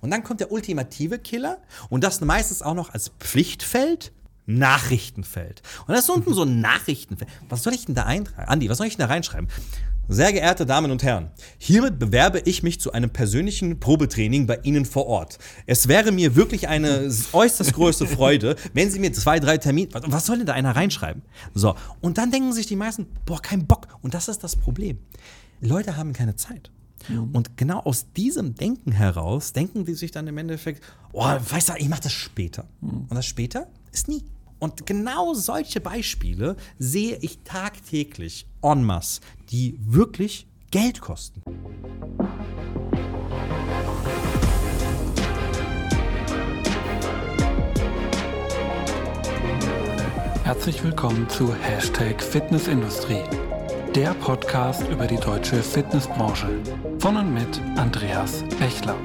Und dann kommt der ultimative Killer und das meistens auch noch als Pflichtfeld. Nachrichtenfeld. Und das ist unten so ein Nachrichtenfeld. Was soll ich denn da eintragen? Andi, was soll ich denn da reinschreiben? Sehr geehrte Damen und Herren, hiermit bewerbe ich mich zu einem persönlichen Probetraining bei Ihnen vor Ort. Es wäre mir wirklich eine äußerst große Freude, wenn Sie mir zwei, drei Termine. Was soll denn da einer reinschreiben? So, und dann denken sich die meisten, boah, kein Bock. Und das ist das Problem. Leute haben keine Zeit. Mhm. Und genau aus diesem Denken heraus denken die sich dann im Endeffekt, oh, weißt du, ich mache das später. Mhm. Und das später ist nie. Und genau solche Beispiele sehe ich tagtäglich en masse, die wirklich Geld kosten. Herzlich willkommen zu Hashtag Fitnessindustrie, der Podcast über die deutsche Fitnessbranche. Von und mit Andreas Bechler.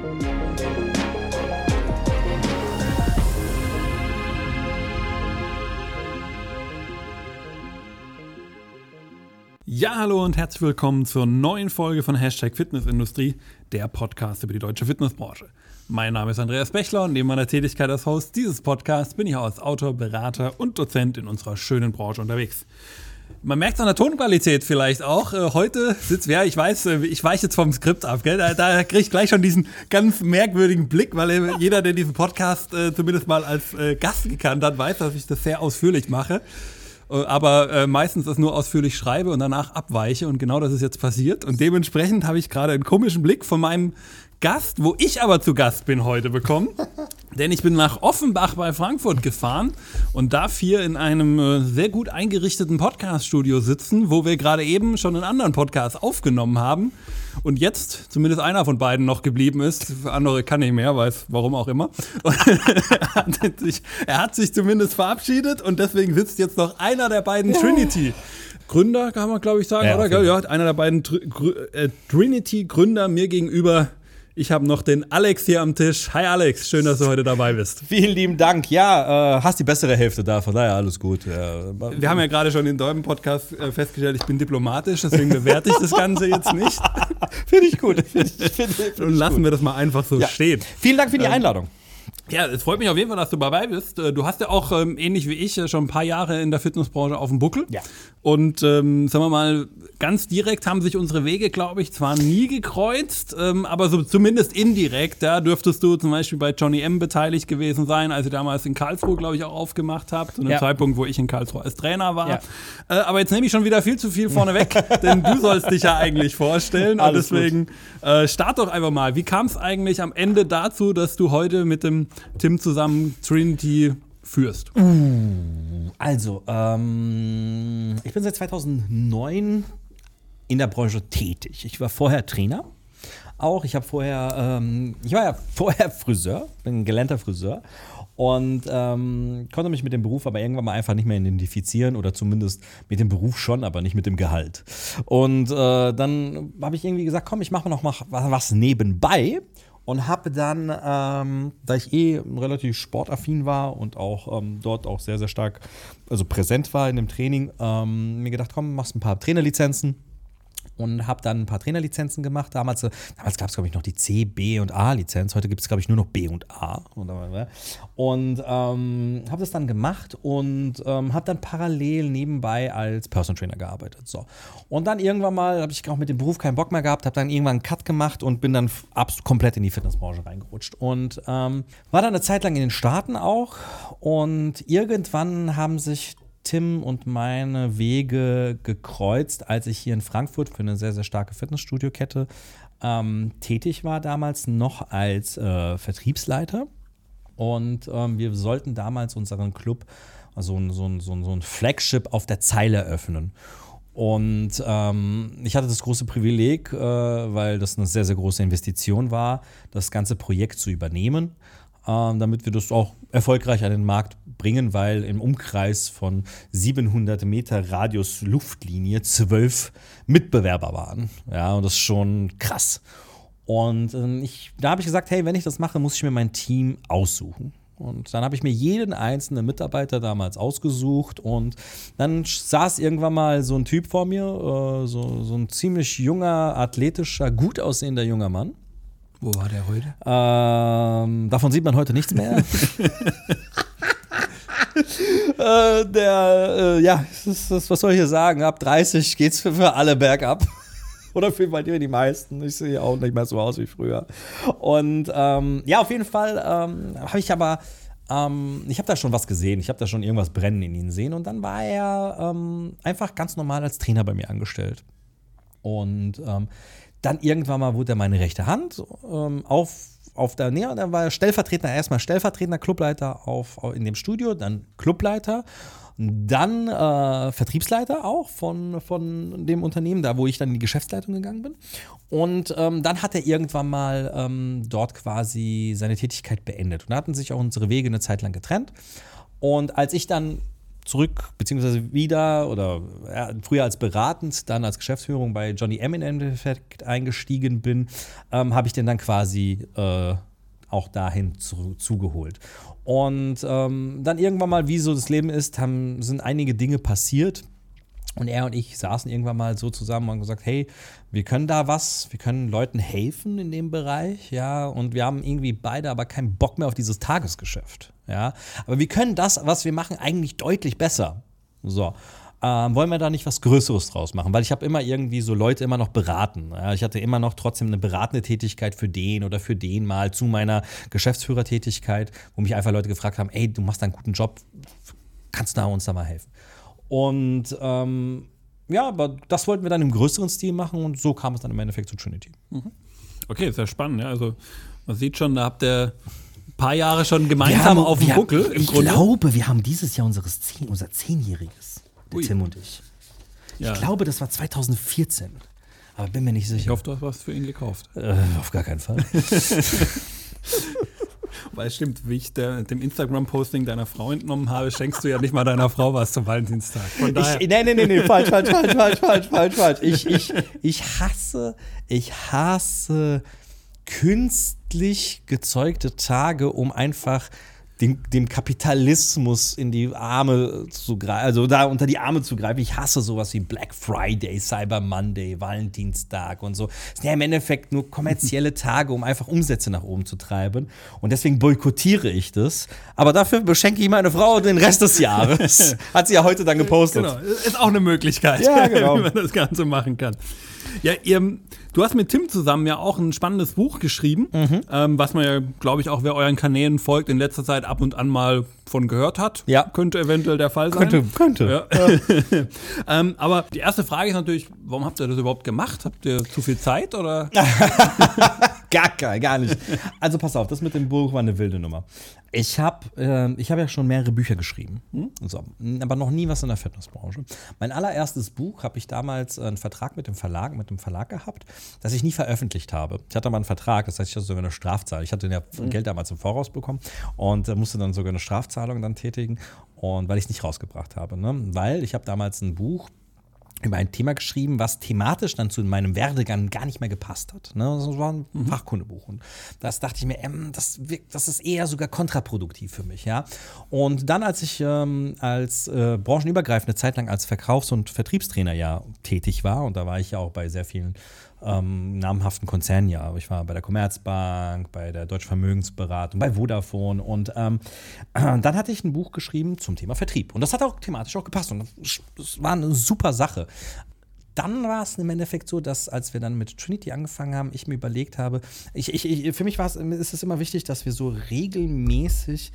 Ja, hallo und herzlich willkommen zur neuen Folge von Hashtag Fitnessindustrie, der Podcast über die deutsche Fitnessbranche. Mein Name ist Andreas Bechler und neben meiner Tätigkeit als Host dieses Podcasts bin ich auch als Autor, Berater und Dozent in unserer schönen Branche unterwegs. Man merkt es an der Tonqualität vielleicht auch. Äh, heute sitzt, ja, ich weiß, äh, ich weiche jetzt vom Skript ab, gell? Da, da kriege ich gleich schon diesen ganz merkwürdigen Blick, weil äh, jeder, der diesen Podcast äh, zumindest mal als äh, Gast gekannt hat, weiß, dass ich das sehr ausführlich mache. Äh, aber meistens das nur ausführlich schreibe und danach abweiche und genau das ist jetzt passiert und dementsprechend habe ich gerade einen komischen Blick von meinem Gast, wo ich aber zu Gast bin heute bekommen. Denn ich bin nach Offenbach bei Frankfurt gefahren und darf hier in einem äh, sehr gut eingerichteten Podcast-Studio sitzen, wo wir gerade eben schon einen anderen Podcast aufgenommen haben. Und jetzt zumindest einer von beiden noch geblieben ist. Für andere kann nicht mehr, weiß warum auch immer. er, hat sich, er hat sich zumindest verabschiedet und deswegen sitzt jetzt noch einer der beiden ja. Trinity. Gründer, kann man glaube ich sagen, ja, oder? Ja, einer der beiden Tr äh, Trinity-Gründer mir gegenüber ich habe noch den Alex hier am Tisch. Hi Alex, schön, dass du heute dabei bist. Vielen lieben Dank. Ja, äh, hast die bessere Hälfte da, von daher alles gut. Ja. Wir haben ja gerade schon in deinem Podcast äh, festgestellt, ich bin diplomatisch, deswegen bewerte ich das Ganze jetzt nicht. Finde ich gut. Find ich, find, find Und lassen gut. wir das mal einfach so ja. stehen. Vielen Dank für die ähm, Einladung. Ja, es freut mich auf jeden Fall, dass du dabei bist. Äh, du hast ja auch ähm, ähnlich wie ich äh, schon ein paar Jahre in der Fitnessbranche auf dem Buckel. Ja. Und ähm, sagen wir mal, ganz direkt haben sich unsere Wege, glaube ich, zwar nie gekreuzt, ähm, aber so zumindest indirekt. Da dürftest du zum Beispiel bei Johnny M beteiligt gewesen sein, als ihr damals in Karlsruhe, glaube ich, auch aufgemacht habt. Zu einem ja. Zeitpunkt, wo ich in Karlsruhe als Trainer war. Ja. Äh, aber jetzt nehme ich schon wieder viel zu viel vorne weg, denn du sollst dich ja eigentlich vorstellen. Alles und deswegen äh, start doch einfach mal. Wie kam es eigentlich am Ende dazu, dass du heute mit dem Tim zusammen Trinity führst? Uh, also, ähm, ich bin seit 2009 in der Branche tätig. Ich war vorher Trainer. Auch ich habe vorher, ähm, ich war ja vorher Friseur, bin ein gelernter Friseur und ähm, konnte mich mit dem Beruf aber irgendwann mal einfach nicht mehr identifizieren oder zumindest mit dem Beruf schon, aber nicht mit dem Gehalt. Und äh, dann habe ich irgendwie gesagt, komm, ich mache noch mal was nebenbei und habe dann, ähm, da ich eh relativ sportaffin war und auch ähm, dort auch sehr, sehr stark, also präsent war in dem Training, ähm, mir gedacht, komm, machst ein paar Trainerlizenzen und habe dann ein paar Trainerlizenzen gemacht. Damals, äh, damals gab es, glaube ich, noch die C, B und A-Lizenz. Heute gibt es, glaube ich, nur noch B und A. Und ähm, habe das dann gemacht und ähm, habe dann parallel nebenbei als Personal Trainer gearbeitet. So. Und dann irgendwann mal habe ich auch mit dem Beruf keinen Bock mehr gehabt, habe dann irgendwann einen Cut gemacht und bin dann komplett in die Fitnessbranche reingerutscht. Und ähm, war dann eine Zeit lang in den Staaten auch. Und irgendwann haben sich Tim und meine Wege gekreuzt, als ich hier in Frankfurt für eine sehr, sehr starke Fitnessstudio-Kette ähm, tätig war, damals noch als äh, Vertriebsleiter. Und ähm, wir sollten damals unseren Club, also so, so, so ein Flagship auf der Zeile öffnen. Und ähm, ich hatte das große Privileg, äh, weil das eine sehr, sehr große Investition war, das ganze Projekt zu übernehmen ähm, damit wir das auch erfolgreich an den Markt bringen, weil im Umkreis von 700 Meter Radius Luftlinie zwölf Mitbewerber waren. Ja, und das ist schon krass. Und äh, ich, da habe ich gesagt, hey, wenn ich das mache, muss ich mir mein Team aussuchen. Und dann habe ich mir jeden einzelnen Mitarbeiter damals ausgesucht und dann saß irgendwann mal so ein Typ vor mir, äh, so, so ein ziemlich junger, athletischer, gut aussehender junger Mann Wo war der heute? Ähm, davon sieht man heute nichts mehr. äh, der, äh, ja, das, das, was soll ich hier sagen? Ab 30 geht's für, für alle bergab. Oder für bei dir die meisten. Ich sehe auch nicht mehr so aus wie früher. Und ähm, ja, auf jeden Fall ähm, habe ich aber, ähm, ich habe da schon was gesehen. Ich habe da schon irgendwas brennen in ihn sehen. Und dann war er ähm, einfach ganz normal als Trainer bei mir angestellt. Und ähm, dann irgendwann mal wurde er meine rechte Hand ähm, auf auf der, nee, dann war er Stellvertretender, erstmal Stellvertretender, Clubleiter auf, in dem Studio, dann Clubleiter, dann äh, Vertriebsleiter auch von, von dem Unternehmen, da wo ich dann in die Geschäftsleitung gegangen bin. Und ähm, dann hat er irgendwann mal ähm, dort quasi seine Tätigkeit beendet. Und da hatten sich auch unsere Wege eine Zeit lang getrennt. Und als ich dann zurück, beziehungsweise wieder oder ja, früher als beratend, dann als Geschäftsführung bei Johnny M in Endeffekt eingestiegen bin, ähm, habe ich den dann quasi äh, auch dahin zu, zugeholt. Und ähm, dann irgendwann mal, wie so das Leben ist, haben, sind einige Dinge passiert. Und er und ich saßen irgendwann mal so zusammen und gesagt, hey, wir können da was, wir können Leuten helfen in dem Bereich, ja, und wir haben irgendwie beide aber keinen Bock mehr auf dieses Tagesgeschäft, ja. Aber wir können das, was wir machen, eigentlich deutlich besser. So. Ähm, wollen wir da nicht was Größeres draus machen? Weil ich habe immer irgendwie so Leute immer noch beraten. Ja? Ich hatte immer noch trotzdem eine beratende Tätigkeit für den oder für den mal zu meiner Geschäftsführertätigkeit, wo mich einfach Leute gefragt haben, ey, du machst einen guten Job, kannst du uns da mal helfen? Und ähm, ja, aber das wollten wir dann im größeren Stil machen und so kam es dann im Endeffekt zu Trinity. Mhm. Okay, sehr spannend. Ja. Also man sieht schon, da habt ihr paar Jahre schon gemeinsam haben, auf dem Buckel. Im ich Grunde. glaube, wir haben dieses Jahr unseres Zehn, unser Zehnjähriges, der Ui. Tim und ich. Ja. Ich glaube, das war 2014. Aber bin mir nicht sicher. Ich hoffe, du hast was für ihn gekauft. Äh, auf gar keinen Fall. Weil es stimmt, wie ich der, dem Instagram-Posting deiner Frau entnommen habe, schenkst du ja nicht mal deiner Frau was zum Valentinstag. Von daher. Ich, nee, nee, nee, nee, falsch, falsch, falsch, falsch, falsch, falsch, falsch. Ich, ich, ich hasse, ich hasse künstlich gezeugte Tage, um einfach dem, dem Kapitalismus in die Arme zu greifen, also da unter die Arme zu greifen. Ich hasse sowas wie Black Friday, Cyber Monday, Valentinstag und so. Das sind ja im Endeffekt nur kommerzielle Tage, um einfach Umsätze nach oben zu treiben. Und deswegen boykottiere ich das. Aber dafür beschenke ich meine Frau den Rest des Jahres. Hat sie ja heute dann gepostet. Genau, ist auch eine Möglichkeit, ja, genau. wie man das Ganze machen kann. Ja, ihr, du hast mit Tim zusammen ja auch ein spannendes Buch geschrieben, mhm. ähm, was man ja, glaube ich, auch wer euren Kanälen folgt, in letzter Zeit ab und an mal von gehört hat. Ja. Könnte eventuell der Fall sein. Könnte, könnte. Ja. ähm, aber die erste Frage ist natürlich, warum habt ihr das überhaupt gemacht? Habt ihr zu viel Zeit oder? gar, gar, gar nicht. Also pass auf, das mit dem Buch war eine wilde Nummer. Ich habe äh, hab ja schon mehrere Bücher geschrieben, hm? so, aber noch nie was in der Fitnessbranche. Mein allererstes Buch habe ich damals äh, einen Vertrag mit dem Verlag, mit dem Verlag gehabt, das ich nie veröffentlicht habe. Ich hatte mal einen Vertrag, das heißt, ich hatte sogar eine Strafzahlung. Ich hatte ja hm. Geld damals im Voraus bekommen und äh, musste dann sogar eine Strafzahlung dann tätigen und weil ich es nicht rausgebracht habe, ne? weil ich habe damals ein Buch über ein Thema geschrieben, was thematisch dann zu meinem Werdegang gar nicht mehr gepasst hat. Ne? Das war ein mhm. Fachkundebuch. Und das dachte ich mir, ähm, das, das ist eher sogar kontraproduktiv für mich. Ja? Und dann, als ich ähm, als äh, branchenübergreifende Zeit lang als Verkaufs- und Vertriebstrainer ja tätig war, und da war ich ja auch bei sehr vielen ähm, namhaften Konzernen ja. Ich war bei der Commerzbank, bei der Deutschen Vermögensberatung, bei Vodafone und ähm, dann hatte ich ein Buch geschrieben zum Thema Vertrieb. Und das hat auch thematisch auch gepasst und das war eine super Sache. Dann war es im Endeffekt so, dass als wir dann mit Trinity angefangen haben, ich mir überlegt habe, ich, ich, ich für mich war es, ist es immer wichtig, dass wir so regelmäßig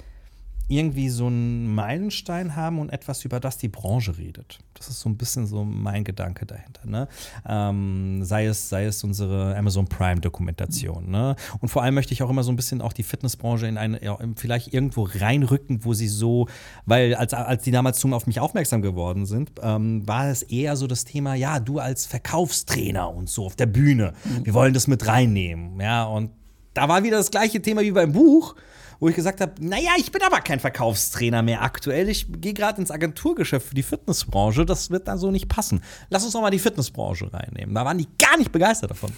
irgendwie so einen Meilenstein haben und etwas, über das die Branche redet. Das ist so ein bisschen so mein Gedanke dahinter. Ne? Ähm, sei, es, sei es unsere Amazon Prime-Dokumentation. Ne? Und vor allem möchte ich auch immer so ein bisschen auch die Fitnessbranche in eine, vielleicht irgendwo reinrücken, wo sie so, weil als, als die damals auf mich aufmerksam geworden sind, ähm, war es eher so das Thema, ja, du als Verkaufstrainer und so auf der Bühne, wir wollen das mit reinnehmen. Ja, und da war wieder das gleiche Thema wie beim Buch wo ich gesagt habe, naja, ich bin aber kein Verkaufstrainer mehr aktuell. Ich gehe gerade ins Agenturgeschäft für die Fitnessbranche. Das wird da so nicht passen. Lass uns doch mal die Fitnessbranche reinnehmen. Da waren die gar nicht begeistert davon.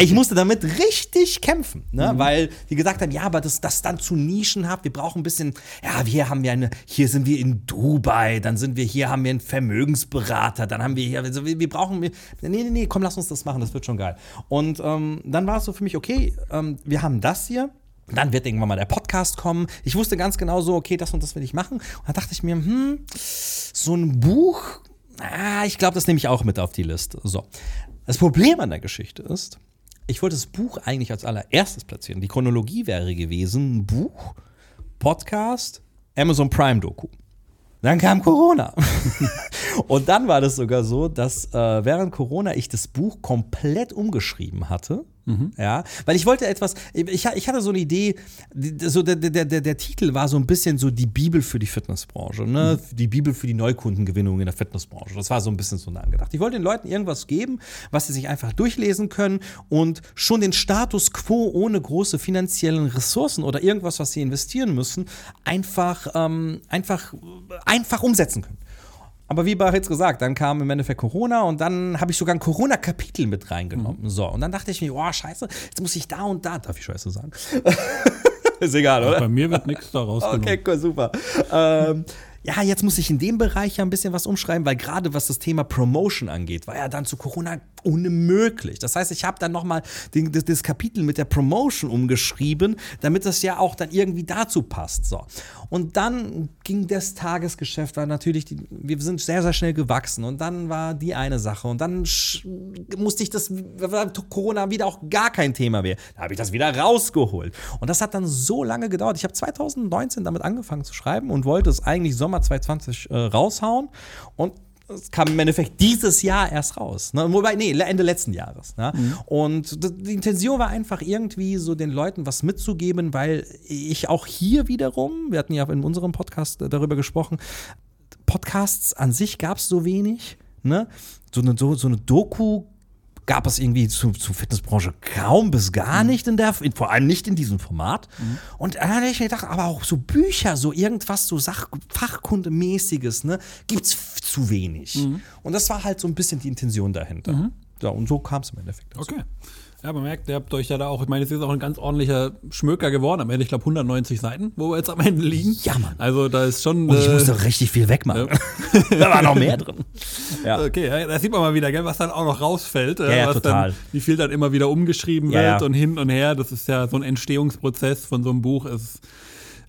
Ich musste damit richtig kämpfen, ne? Mhm. weil die gesagt haben, ja, aber das, das dann zu nischenhaft. Wir brauchen ein bisschen, ja, hier haben wir eine, hier sind wir in Dubai, dann sind wir hier, haben wir einen Vermögensberater, dann haben wir hier, also wir, wir brauchen, nee, nee, nee, komm, lass uns das machen, das wird schon geil. Und ähm, dann war es so für mich, okay, ähm, wir haben das hier. Dann wird irgendwann mal der Podcast kommen. Ich wusste ganz genau so, okay, das und das will ich machen. Und dann dachte ich mir, hm, so ein Buch, ah, ich glaube, das nehme ich auch mit auf die Liste. So. Das Problem an der Geschichte ist, ich wollte das Buch eigentlich als allererstes platzieren. Die Chronologie wäre gewesen: Buch, Podcast, Amazon Prime Doku. Dann kam Corona. und dann war das sogar so, dass äh, während Corona ich das Buch komplett umgeschrieben hatte Mhm. Ja, weil ich wollte etwas, ich, ich hatte so eine Idee, so der, der, der, der Titel war so ein bisschen so die Bibel für die Fitnessbranche, ne? Mhm. die Bibel für die Neukundengewinnung in der Fitnessbranche. Das war so ein bisschen so angedacht. Ich wollte den Leuten irgendwas geben, was sie sich einfach durchlesen können und schon den Status quo ohne große finanziellen Ressourcen oder irgendwas, was sie investieren müssen, einfach, ähm, einfach, einfach umsetzen können. Aber wie bereits gesagt, dann kam im Endeffekt Corona und dann habe ich sogar ein Corona-Kapitel mit reingenommen. Mhm. So, und dann dachte ich mir, oh, scheiße, jetzt muss ich da und da, darf ich Scheiße sagen? Ist egal, oder? Bei mir wird nichts da rausgenommen. Okay, cool, super. ähm, ja, jetzt muss ich in dem Bereich ja ein bisschen was umschreiben, weil gerade was das Thema Promotion angeht, war ja dann zu Corona unmöglich. Das heißt, ich habe dann nochmal das, Kapitel mit der Promotion umgeschrieben, damit das ja auch dann irgendwie dazu passt. So. Und dann ging das Tagesgeschäft, war natürlich, die, wir sind sehr, sehr schnell gewachsen und dann war die eine Sache und dann musste ich das, Corona wieder auch gar kein Thema mehr. Da habe ich das wieder rausgeholt. Und das hat dann so lange gedauert. Ich habe 2019 damit angefangen zu schreiben und wollte es eigentlich Sommer 2020 äh, raushauen und es kam im Endeffekt dieses Jahr erst raus. Ne? Wobei, nee, Ende letzten Jahres. Ne? Mhm. Und die Intention war einfach irgendwie so den Leuten was mitzugeben, weil ich auch hier wiederum, wir hatten ja in unserem Podcast darüber gesprochen, Podcasts an sich gab es so wenig. Ne? So, eine, so, so eine Doku gab es irgendwie zur zu Fitnessbranche kaum bis gar mhm. nicht in der, vor allem nicht in diesem Format. Mhm. Und da hatte ich mir gedacht, aber auch so Bücher, so irgendwas, so Sach Fachkundemäßiges, ne, es zu wenig. Mhm. Und das war halt so ein bisschen die Intention dahinter. Mhm. Ja, und so kam es im Endeffekt. Dazu. Okay. Ja, man merkt, ihr habt euch ja da auch, ich meine, es ist auch ein ganz ordentlicher Schmöker geworden am Ende. Ich glaube 190 Seiten, wo wir jetzt am Ende liegen. Ja, Mann. Also da ist schon. Und ich äh, musste richtig viel wegmachen. Ja. da war noch mehr drin. Ja. Okay, ja, da sieht man mal wieder, gell, was dann auch noch rausfällt. Ja, ja total. Dann, wie viel dann immer wieder umgeschrieben wird und hin und her. Das ist ja so ein Entstehungsprozess von so einem Buch. Ist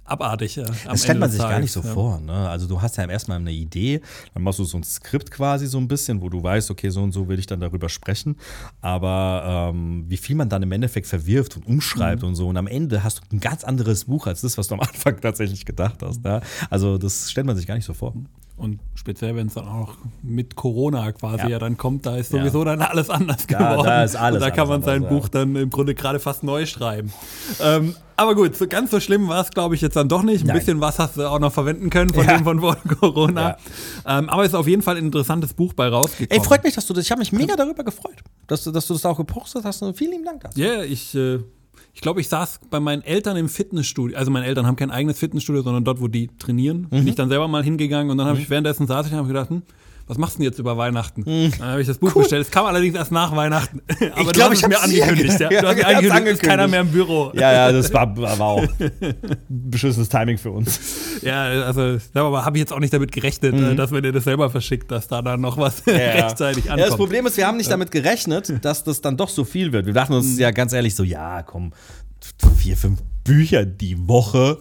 abartig. Ja, das stellt man sich Tages, gar nicht so ja. vor. Ne? Also du hast ja erstmal eine Idee, dann machst du so ein Skript quasi so ein bisschen, wo du weißt, okay, so und so will ich dann darüber sprechen. Aber ähm, wie viel man dann im Endeffekt verwirft und umschreibt mhm. und so. Und am Ende hast du ein ganz anderes Buch als das, was du am Anfang tatsächlich gedacht hast. Ja? Also das stellt man sich gar nicht so vor. Und speziell, wenn es dann auch mit Corona quasi ja. ja dann kommt, da ist sowieso ja. dann alles anders geworden. Da, ist alles Und da kann man sein anders, Buch ja. dann im Grunde gerade fast neu schreiben. ähm, aber gut, so ganz so schlimm war es, glaube ich, jetzt dann doch nicht. Ein Nein. bisschen was hast du auch noch verwenden können von dem von Corona. Ähm, aber es ist auf jeden Fall ein interessantes Buch bei rausgekommen. Ey, freut mich, dass du das. Ich habe mich mega darüber gefreut, dass du, dass du das auch gepostet hast. Und vielen lieben Dank dafür. Ja, yeah, ich. Äh, ich glaube, ich saß bei meinen Eltern im Fitnessstudio. Also meine Eltern haben kein eigenes Fitnessstudio, sondern dort, wo die trainieren. Mhm. Bin ich dann selber mal hingegangen und dann habe mhm. ich währenddessen saß ich und habe gedacht, hm, was machst du denn jetzt über Weihnachten? Mhm. Dann habe ich das Buch cool. bestellt. Es kam allerdings erst nach Weihnachten. Aber ich glaube, ich habe mir angekündigt. Ja. Du hast ja, angekündigt, angekündigt. keiner mehr im Büro. Ja, ja, das war, war auch beschissenes Timing für uns. Ja, also aber habe ich jetzt auch nicht damit gerechnet, mhm. dass wenn ihr das selber verschickt, dass da dann noch was ja, rechtzeitig ankommt. Ja, das Problem ist, wir haben nicht damit gerechnet, dass das dann doch so viel wird. Wir dachten uns mhm. ja ganz ehrlich so, ja, komm, vier, fünf Bücher die Woche.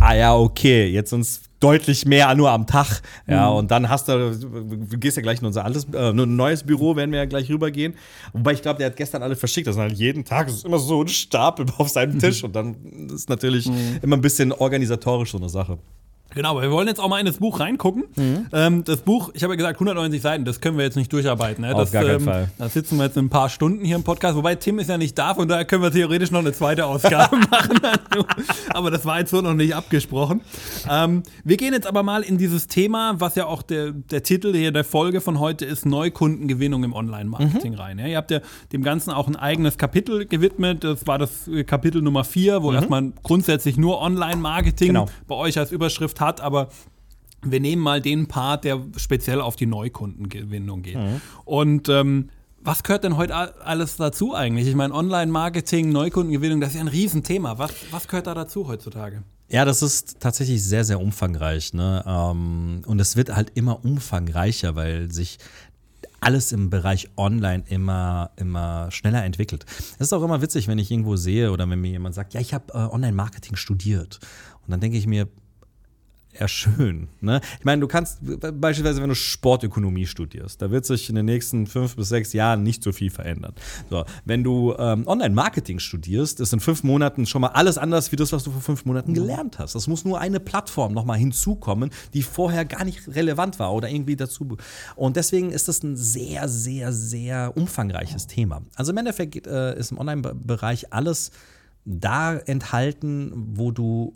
Ah ja, okay, jetzt uns deutlich mehr nur am Tag. Ja, mhm. und dann hast du, du gehst ja gleich in unser altes, äh, ein neues Büro, werden wir ja gleich rübergehen. Wobei ich glaube, der hat gestern alle verschickt. Das ist halt jeden Tag ist immer so ein Stapel auf seinem Tisch und dann ist natürlich mhm. immer ein bisschen organisatorisch so eine Sache. Genau, aber wir wollen jetzt auch mal in das Buch reingucken. Mhm. Ähm, das Buch, ich habe ja gesagt, 190 Seiten, das können wir jetzt nicht durcharbeiten. Ne? Auf das, gar keinen ähm, Fall. Da sitzen wir jetzt ein paar Stunden hier im Podcast, wobei Tim ist ja nicht da, von daher können wir theoretisch noch eine zweite Ausgabe machen. aber das war jetzt so noch nicht abgesprochen. Ähm, wir gehen jetzt aber mal in dieses Thema, was ja auch der, der Titel hier der Folge von heute ist, Neukundengewinnung im Online-Marketing Mhm. rein. Ja? Ihr habt ja dem Ganzen auch ein eigenes Kapitel gewidmet. Das war das äh, Kapitel Nummer 4, wo erstmal grundsätzlich nur Online-Marketing Mhm. Genau. bei euch als Überschrift hat, aber wir nehmen mal den Part, der speziell auf die Neukundengewinnung geht. Mhm. Und ähm, was gehört denn heute alles dazu eigentlich? Ich meine, Online-Marketing, Neukundengewinnung, das ist ja ein Riesenthema. Was, was gehört da dazu heutzutage? Ja, das ist tatsächlich sehr, sehr umfangreich. Ne? Ähm, Und es wird halt immer umfangreicher, weil sich alles im Bereich Online immer, immer schneller entwickelt. Es ist auch immer witzig, wenn ich irgendwo sehe oder wenn mir jemand sagt, ja, ich habe äh, Online-Marketing studiert. Und dann denke ich mir, ja, schön. Ne? Ich meine, du kannst beispielsweise, wenn du Sportökonomie studierst, da wird sich in den nächsten fünf bis sechs Jahren nicht so viel verändern. So, wenn du ähm, Online-Marketing studierst, ist in fünf Monaten schon mal alles anders wie das, was du vor fünf Monaten gelernt hast. Es muss nur eine Plattform nochmal hinzukommen, die vorher gar nicht relevant war oder irgendwie dazu. Und deswegen ist das ein sehr, sehr, sehr umfangreiches Thema. Also im Endeffekt äh, ist im Online-Bereich alles da enthalten, wo du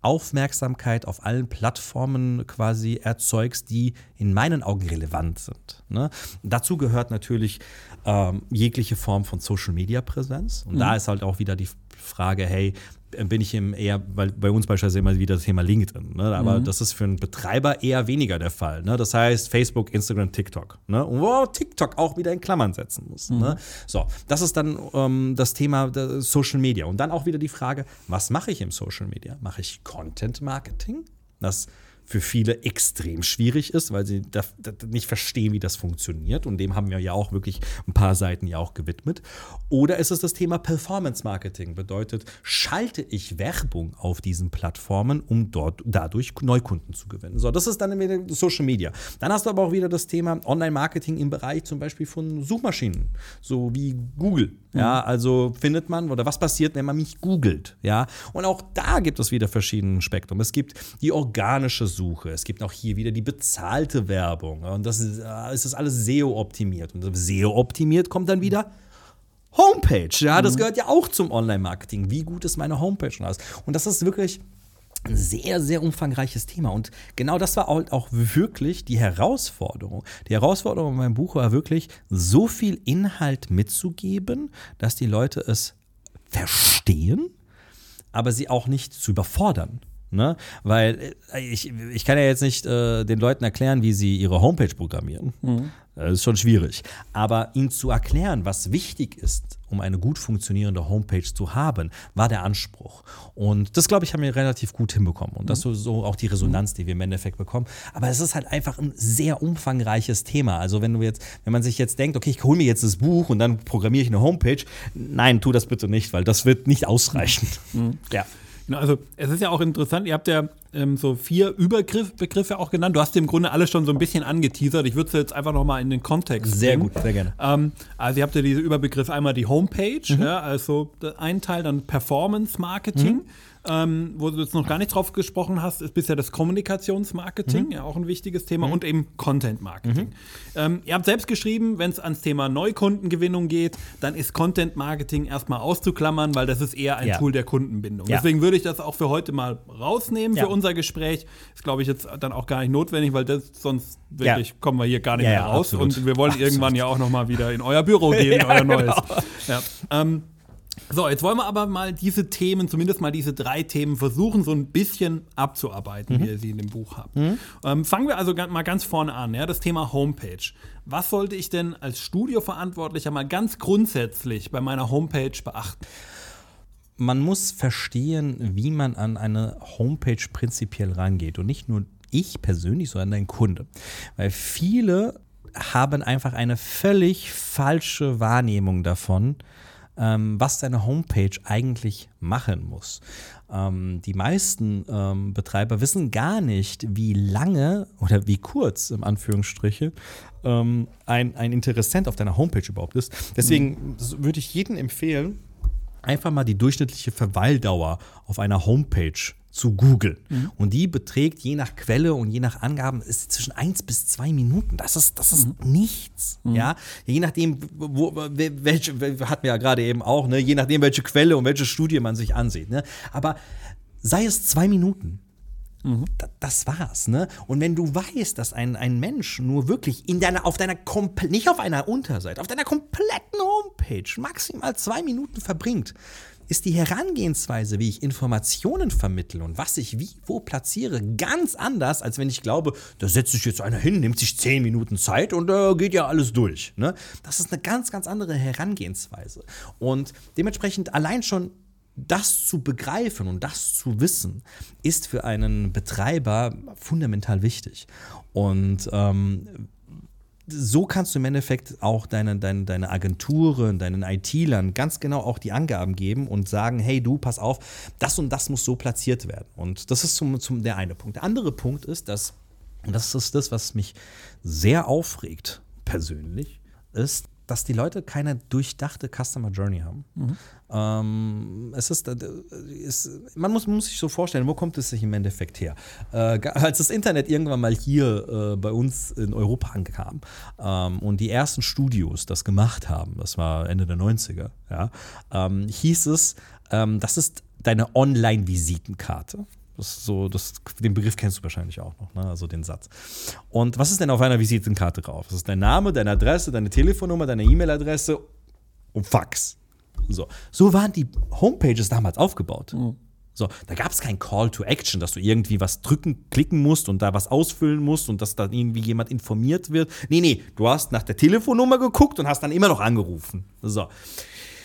Aufmerksamkeit auf allen Plattformen quasi erzeugst, die in meinen Augen relevant sind. Ne? Dazu gehört natürlich ähm, jegliche Form von Social-Media-Präsenz. Und da ist halt auch wieder die Frage, hey, bin ich im eher, weil bei uns beispielsweise immer wieder das Thema LinkedIn, ne? aber das ist für einen Betreiber eher weniger der Fall. Ne? Das heißt Facebook, Instagram, TikTok. Ne? Und wo TikTok auch wieder in Klammern setzen muss. Ne? So, das ist dann ähm, das Thema der Social Media. Und dann auch wieder die Frage, was mache ich im Social Media? Mache ich Content Marketing? Das für viele extrem schwierig ist, weil sie da, da nicht verstehen, wie das funktioniert. Und dem haben wir ja auch wirklich ein paar Seiten ja auch gewidmet. Oder ist es das Thema Performance Marketing? Bedeutet, schalte ich Werbung auf diesen Plattformen, um dort dadurch Neukunden zu gewinnen? So, das ist dann wieder Social Media. Dann hast du aber auch wieder das Thema Online-Marketing im Bereich zum Beispiel von Suchmaschinen, so wie Google. Ja, also findet man, oder was passiert, wenn man mich googelt? Ja, und auch da gibt es wieder verschiedene Spektrum. Es gibt die organische Suche, es gibt auch hier wieder die bezahlte Werbung. Und das ist, äh, es ist alles SEO-optimiert. Und SEO-optimiert kommt dann wieder Homepage. Ja, das gehört ja auch zum Online-Marketing. Wie gut ist meine Homepage? und alles? Und das ist wirklich ein sehr, sehr umfangreiches Thema. Und genau das war auch auch wirklich die Herausforderung. Die Herausforderung in meinem Buch war wirklich, so viel Inhalt mitzugeben, dass die Leute es verstehen, aber sie auch nicht zu überfordern. Ne? Weil äh, ich, ich kann ja jetzt nicht äh, den Leuten erklären, wie sie ihre Homepage programmieren. Das ist schon schwierig. Aber ihnen zu erklären, was wichtig ist, um eine gut funktionierende Homepage zu haben, war der Anspruch. Und das, glaube ich, haben wir relativ gut hinbekommen. Und das ist so auch die Resonanz, die wir im Endeffekt bekommen. Aber es ist halt einfach ein sehr umfangreiches Thema. Also wenn du jetzt, wenn man sich jetzt denkt, okay, ich hole mir jetzt das Buch und dann programmiere ich eine Homepage, nein, tu das bitte nicht, weil das wird nicht ausreichen. Ja. Genau, also es ist ja auch interessant, ihr habt ja ähm, so vier Überbegriffe auch genannt. Du hast im Grunde alles schon so ein bisschen angeteasert. Ich würde es jetzt einfach nochmal in den Kontext Sehr bringen. gut, sehr gerne. Ähm, also ihr habt ja diese Überbegriff einmal die Homepage, ja, also ein Teil dann Performance Marketing. Ähm, wo du jetzt noch gar nicht drauf gesprochen hast, ist bisher das Kommunikationsmarketing, ja auch ein wichtiges Thema, und eben Content Marketing. Ähm, ihr habt selbst geschrieben, wenn es ans Thema Neukundengewinnung geht, dann ist Content Marketing erstmal auszuklammern, weil das ist eher ein Ja. Tool der Kundenbindung. Ja. Deswegen würde ich das auch für heute mal rausnehmen Ja. für unser Gespräch. Ist, glaube ich, jetzt dann auch gar nicht notwendig, weil das sonst wirklich kommen wir hier gar nicht mehr raus. absolut. Und wir wollen irgendwann ja auch noch mal wieder in euer Büro gehen, in euer neues. genau. Ja. Ähm, so, jetzt wollen wir aber mal diese Themen, zumindest mal diese drei Themen versuchen, so ein bisschen abzuarbeiten, wie ihr sie in dem Buch habt. Ähm, fangen wir also mal ganz vorne an, ja, das Thema Homepage. Was sollte ich denn als Studioverantwortlicher mal ganz grundsätzlich bei meiner Homepage beachten? man muss verstehen, wie man an eine Homepage prinzipiell rangeht. Und nicht nur ich persönlich, sondern dein Kunde. Weil viele haben einfach eine völlig falsche Wahrnehmung davon, ähm, was deine Homepage eigentlich machen muss. Ähm, die meisten ähm, Betreiber wissen gar nicht, wie lange oder wie kurz, im Anführungsstriche, ähm, ein, ein Interessent auf deiner Homepage überhaupt ist. Deswegen würde ich jedem empfehlen, einfach mal die durchschnittliche Verweildauer auf einer Homepage zu googeln. Mhm. Und die beträgt je nach Quelle und je nach Angaben ist zwischen eins bis zwei Minuten. Das ist, das ist Mhm. nichts. Ja, je nachdem, wo, welche, hatten wir ja gerade eben auch, ne? je nachdem, welche Quelle und welche Studie man sich ansieht. Ne? Aber sei es zwei Minuten. Da- Das war's, ne? Und wenn du weißt, dass ein, ein Mensch nur wirklich in deiner, auf deiner komple- nicht auf einer Unterseite, auf deiner kompletten Homepage maximal zwei Minuten verbringt, ist die Herangehensweise, wie ich Informationen vermittle und was ich wie wo platziere, ganz anders, als wenn ich glaube, da setzt sich jetzt einer hin, nimmt sich zehn Minuten Zeit und äh, geht ja alles durch. Ne? Das ist eine ganz, ganz andere Herangehensweise. Und dementsprechend allein schon das zu begreifen und das zu wissen, ist für einen Betreiber fundamental wichtig. Und ähm, so kannst du im Endeffekt auch deine, deine, deine Agenturen, deinen IT-Lern ganz genau auch die Angaben geben und sagen, hey du, pass auf, das und das muss so platziert werden. Und das ist zum, zum der eine Punkt. Der andere Punkt ist, dass, und das ist das, was mich sehr aufregt, persönlich, ist, dass die Leute keine durchdachte Customer Journey haben. Ähm, es ist, äh, ist man, muss, muss sich so vorstellen, wo kommt es sich im Endeffekt her? Äh, als das Internet irgendwann mal hier äh, bei uns in Europa ankam ähm, und die ersten Studios das gemacht haben, das war Ende der 90er, ja, ähm, hieß es, ähm, das ist deine Online-Visitenkarte. Das so, das, den Begriff kennst du wahrscheinlich auch noch, ne? also den Satz. Und was ist denn auf einer Visitenkarte drauf? Das ist dein Name, deine Adresse, deine Telefonnummer, deine E-Mail-Adresse und Fax. So. so waren die Homepages damals aufgebaut. So, da gab es kein Call to Action, dass du irgendwie was drücken, klicken musst und da was ausfüllen musst und dass dann irgendwie jemand informiert wird. Nee, nee, du hast nach der Telefonnummer geguckt und hast dann immer noch angerufen. So.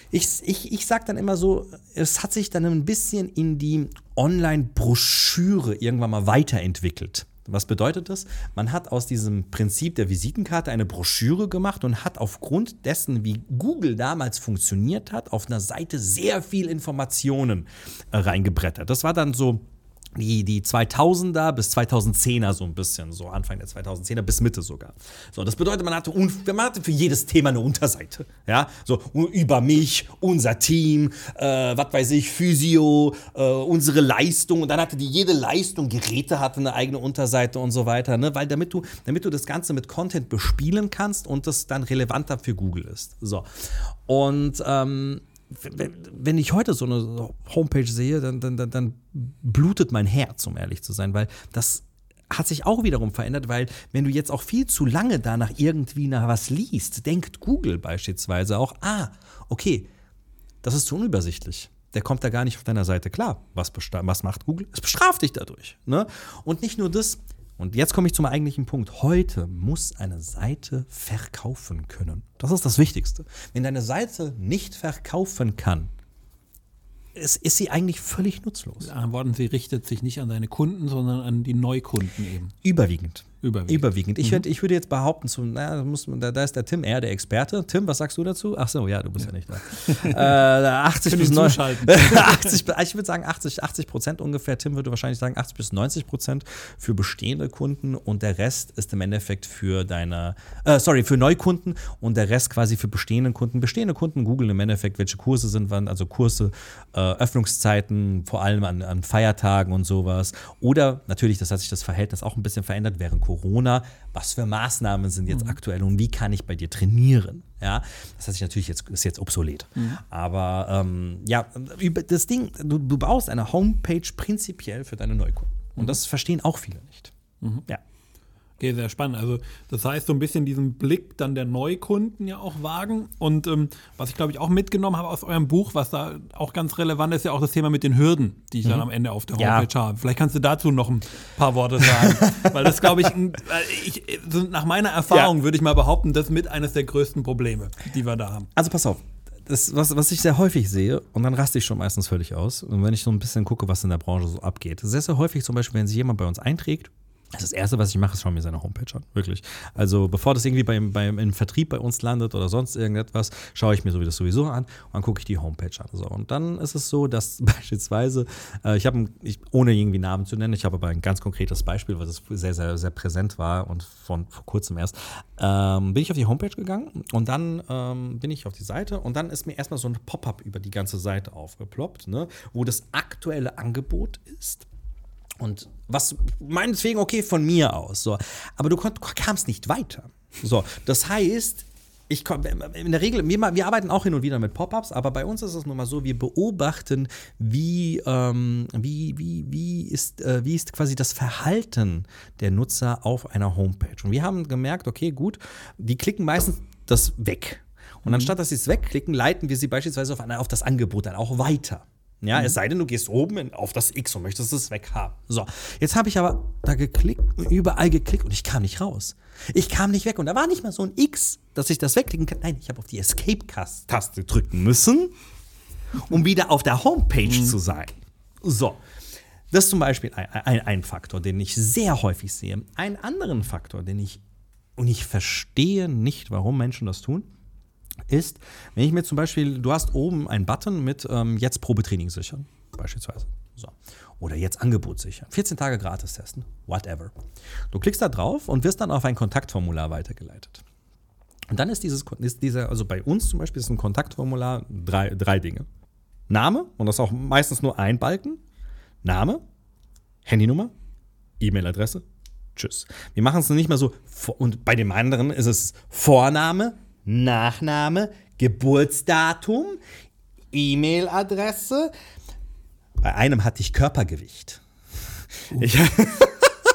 Ich, ich, ich sag dann immer so, es hat sich dann ein bisschen in die Online-Broschüre irgendwann mal weiterentwickelt. Was bedeutet das? Man hat aus diesem Prinzip der Visitenkarte eine Broschüre gemacht und hat aufgrund dessen, wie Google damals funktioniert hat, auf einer Seite sehr viel Informationen äh, reingebrettert. Das war dann so die, die 2000er bis 2010er so ein bisschen, so Anfang der 2010er bis Mitte sogar. So, das bedeutet, man hatte, man hatte für jedes Thema eine Unterseite. Ja, so über mich, unser Team, äh, was weiß ich, Physio, äh, unsere Leistung und dann hatte die jede Leistung, Geräte hatte eine eigene Unterseite und so weiter, ne? weil damit du, damit du das Ganze mit Content bespielen kannst und das dann relevanter für Google ist. So. Und ähm, wenn, ich heute so eine Homepage sehe, dann, dann, dann, blutet mein Herz, um ehrlich zu sein, weil das hat sich auch wiederum verändert, weil wenn du jetzt auch viel zu lange danach irgendwie nach was liest, denkt Google beispielsweise auch, ah, okay, das ist zu unübersichtlich. Der kommt da gar nicht auf deiner Seite klar. Was, was macht Google? Es bestraft dich dadurch. Ne? Und nicht nur das. Und jetzt komme ich zum eigentlichen Punkt. Heute muss eine Seite verkaufen können. Das ist das Wichtigste. Wenn deine Seite nicht verkaufen kann, ist, ist sie eigentlich völlig nutzlos. Mit anderen Worten, sie richtet sich nicht an seine Kunden, sondern an die Neukunden eben. Überwiegend. Überwiegend. Überwiegend. Ich, würd, ich würde jetzt behaupten, zu, na, da, muss, da, da ist der Tim eher der Experte. Tim, was sagst du dazu? Ach so, ja, du bist ja, nicht da. äh, 80 Können bis ihn 90 zuschalten. 80, ich würde sagen 80, 80 Prozent ungefähr. Tim würde wahrscheinlich sagen 80 bis 90 Prozent für bestehende Kunden und der Rest ist im Endeffekt für deine, äh, sorry, für Neukunden und der Rest quasi für bestehende Kunden. Bestehende Kunden googeln im Endeffekt, welche Kurse sind wann, also Kurse, äh, Öffnungszeiten, vor allem an, an Feiertagen und sowas. Oder natürlich, das hat sich das Verhältnis auch ein bisschen verändert während Corona. Was für Maßnahmen sind jetzt aktuell und wie kann ich bei dir trainieren? Ja, das hat sich natürlich jetzt, ist jetzt obsolet. Aber ähm, ja, das Ding, du, du baust eine Homepage prinzipiell für deine Neukunden. Und das verstehen auch viele nicht. Ja. Okay, sehr spannend. Also das heißt, so ein bisschen diesen Blick dann der Neukunden ja auch wagen. Und ähm, was ich glaube ich auch mitgenommen habe aus eurem Buch, was da auch ganz relevant ist, ja auch das Thema mit den Hürden, die ich dann am Ende auf der Ja. Homepage habe. Vielleicht kannst du dazu noch ein paar Worte sagen. Weil das glaube ich, ich, nach meiner Erfahrung würde ich mal behaupten, das mit eines der größten Probleme, die wir da haben. Also pass auf. Das, was, was ich sehr häufig sehe, und dann raste ich schon meistens völlig aus, und wenn ich so ein bisschen gucke, was in der Branche so abgeht. Sehr, sehr häufig zum Beispiel, wenn sich jemand bei uns einträgt, Das Erste, was ich mache, ist schauen mir seine Homepage an. Wirklich. Also, bevor das irgendwie beim, beim, im Vertrieb bei uns landet oder sonst irgendetwas, schaue ich mir das sowieso an und dann gucke ich die Homepage an. So. Und dann ist es so, dass beispielsweise, äh, ich habe, ohne irgendwie Namen zu nennen, ich habe aber ein ganz konkretes Beispiel, was sehr, sehr, sehr präsent war und von vor kurzem erst, ähm, bin ich auf die Homepage gegangen und dann ähm, bin ich auf die Seite und dann ist mir erstmal so ein Pop-up über die ganze Seite aufgeploppt, ne, wo das aktuelle Angebot ist. Und was meinetwegen okay von mir aus, so. Aber du kamst nicht weiter. So, das heißt, ich komm, in der Regel, wir, wir, arbeiten auch hin und wieder mit Pop-ups, aber bei uns ist es nun mal so, wir beobachten, wie, ähm, wie, wie, wie, ist, äh, wie ist quasi das Verhalten der Nutzer auf einer Homepage. Und wir haben gemerkt, okay, gut, die klicken meistens das weg. Und mhm. anstatt dass sie es wegklicken, leiten wir sie beispielsweise auf, eine, auf das Angebot dann auch weiter. Ja, mhm. es sei denn, du gehst oben in, auf das X und möchtest es weghaben. So, jetzt habe ich aber da geklickt, überall geklickt und ich kam nicht raus. Ich kam nicht weg und da war nicht mal so ein X, dass ich das wegklicken kann. Nein, ich habe auf die Escape-Taste drücken müssen, um wieder auf der Homepage mhm. zu sein. So, das ist zum Beispiel ein, ein, ein Faktor, den ich sehr häufig sehe. Einen anderen Faktor, den ich, und ich verstehe nicht, warum Menschen das tun, ist, wenn ich mir zum Beispiel, du hast oben einen Button mit ähm, jetzt Probetraining sichern, beispielsweise. So. Oder jetzt Angebot sichern. 14 Tage gratis testen, whatever. Du klickst da drauf und wirst dann auf ein Kontaktformular weitergeleitet. Und dann ist dieses, ist dieser, also bei uns zum Beispiel ist ein Kontaktformular drei, drei Dinge. Name, und das ist auch meistens nur ein Balken. Name, Handynummer, E-Mail-Adresse, tschüss. Wir machen es nicht mehr so, und bei dem anderen ist es Vorname, Nachname, Geburtsdatum, E-Mail-Adresse. Bei einem hatte ich Körpergewicht. Uh. Ich,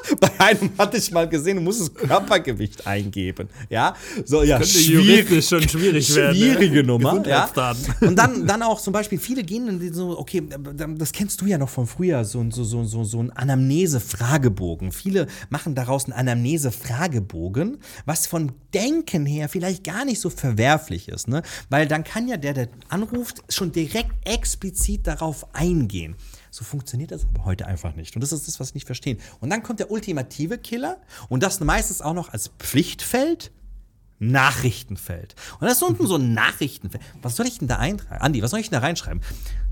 Bei einem hatte ich mal gesehen, du musst das Körpergewicht eingeben. Ja, so, ja, das könnte schwierig, schon schwierig werden. Schwierige Nummer. Ja. Und dann, dann auch zum Beispiel, viele gehen in so, okay, das kennst du ja noch von früher, so, so, so, so, so ein Anamnese-Fragebogen. Viele machen daraus einen Anamnese-Fragebogen, was von Denken her vielleicht gar nicht so verwerflich ist, ne? Weil dann kann ja der, der anruft, schon direkt explizit darauf eingehen. So funktioniert das aber heute einfach nicht. Und das ist das, was ich nicht verstehe. Und dann kommt der ultimative Killer und das meistens auch noch als Pflichtfeld. Nachrichtenfeld. Und das ist unten so ein Nachrichtenfeld. Was soll ich denn da eintragen? Andi, was soll ich denn da reinschreiben?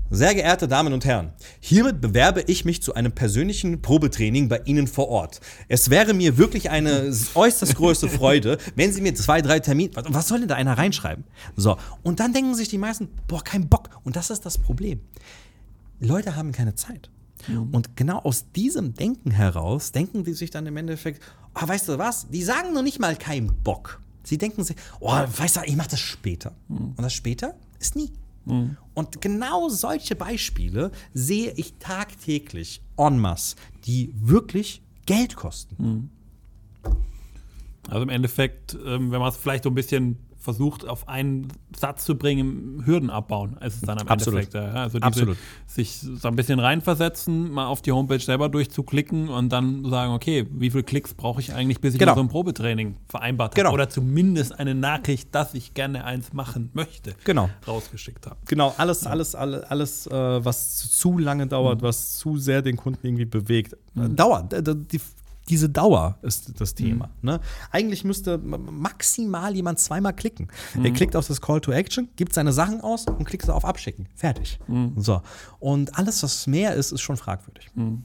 Sehr geehrte Damen und Herren, hiermit bewerbe ich mich zu einem persönlichen Probetraining bei Ihnen vor Ort. Es wäre mir wirklich eine äußerst große Freude, wenn Sie mir zwei, drei Termine. Was soll denn da einer reinschreiben? So, und dann denken sich die meisten, boah, kein Bock. Und das ist das Problem. Leute haben keine Zeit. Mhm. Und genau aus diesem Denken heraus denken die sich dann im Endeffekt, oh, weißt du was, die sagen noch nicht mal keinen Bock. Sie denken sich, oh, weißt du, ich mache das später. Mhm. Und das später ist nie. Mhm. Und genau solche Beispiele sehe ich tagtäglich en masse, die wirklich Geld kosten. Mhm. Also im Endeffekt, ähm, wenn man es vielleicht so ein bisschen versucht, auf einen Satz zu bringen, Hürden abbauen, ist es dann am Absolut. Endeffekt. Ja. Also diese, Absolut. sich so ein bisschen reinversetzen, mal auf die Homepage selber durchzuklicken und dann sagen, okay, wie viele Klicks brauche ich eigentlich, bis ich genau. so ein Probetraining vereinbart habe? Genau. Oder zumindest eine Nachricht, dass ich gerne eins machen möchte, genau. rausgeschickt habe. Genau, alles, ja. alles, alles, alles äh, was zu lange dauert, mhm. was zu sehr den Kunden irgendwie bewegt. Mhm. Dauert. Die, diese Dauer ist das Thema. Mhm. Ne? Eigentlich müsste maximal jemand zweimal klicken. Mhm. Er klickt auf das Call to Action, gibt seine Sachen aus und klickt auf Abschicken. Fertig. Mhm. So. Und alles, was mehr ist, ist schon fragwürdig. Mhm.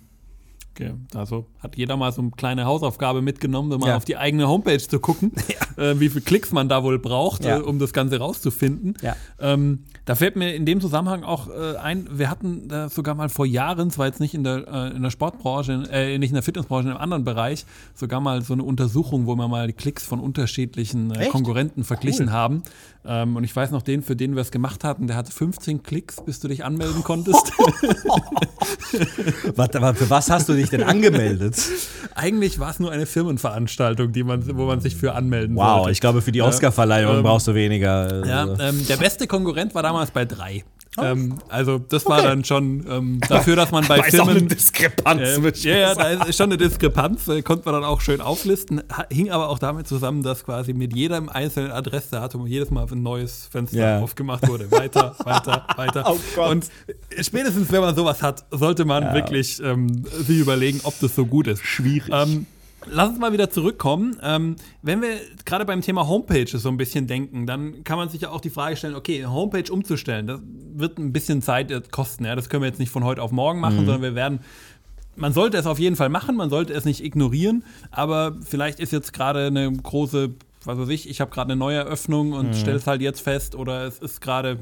Okay. Also hat jeder mal so eine kleine Hausaufgabe mitgenommen, mal ja. auf die eigene Homepage zu gucken, ja. äh, wie viele Klicks man da wohl braucht, ja. äh, um das Ganze rauszufinden. Ähm, da fällt mir in dem Zusammenhang auch äh, ein, wir hatten da sogar mal vor Jahren, zwar jetzt nicht in der, äh, in der Sportbranche, äh, nicht in der Fitnessbranche, in einem anderen Bereich, sogar mal so eine Untersuchung, wo wir mal die Klicks von unterschiedlichen äh, Konkurrenten verglichen cool. haben. Ähm, und ich weiß noch, den, für den wir es gemacht hatten, der hatte 15 Klicks, bis du dich anmelden konntest. Warte mal, für was hast du dich denn angemeldet? Eigentlich war es nur eine Firmenveranstaltung, die man, wo man sich für anmelden wow, sollte. Wow, ich glaube, für die Oscarverleihung ähm, brauchst du weniger. Ja, also. ähm, der beste Konkurrent war damals bei drei. Oh. Ähm, also das okay. war dann schon ähm, dafür, dass man bei da Firmen... Ist auch eine Diskrepanz. Äh, ja, ja, da ist schon eine Diskrepanz, äh, konnte man dann auch schön auflisten. Hing aber auch damit zusammen, dass quasi mit jedem einzelnen Adressdatum jedes Mal ein neues Fenster yeah. aufgemacht wurde. Weiter, weiter, weiter. Oh Gott. Und spätestens, wenn man sowas hat, sollte man ja. wirklich ähm, sich überlegen, ob das so gut ist. Schwierig. Lass uns mal wieder zurückkommen. Ähm, wenn wir gerade beim Thema Homepage so ein bisschen denken, dann kann man sich ja auch die Frage stellen, okay, Homepage umzustellen, das wird ein bisschen Zeit äh, kosten. Ja? Das können wir jetzt nicht von heute auf morgen machen, mhm. sondern wir werden man sollte es auf jeden Fall machen, man sollte es nicht ignorieren, aber vielleicht ist jetzt gerade eine große was weiß ich, ich habe gerade eine neue Eröffnung und mhm. stelle es halt jetzt fest oder es ist gerade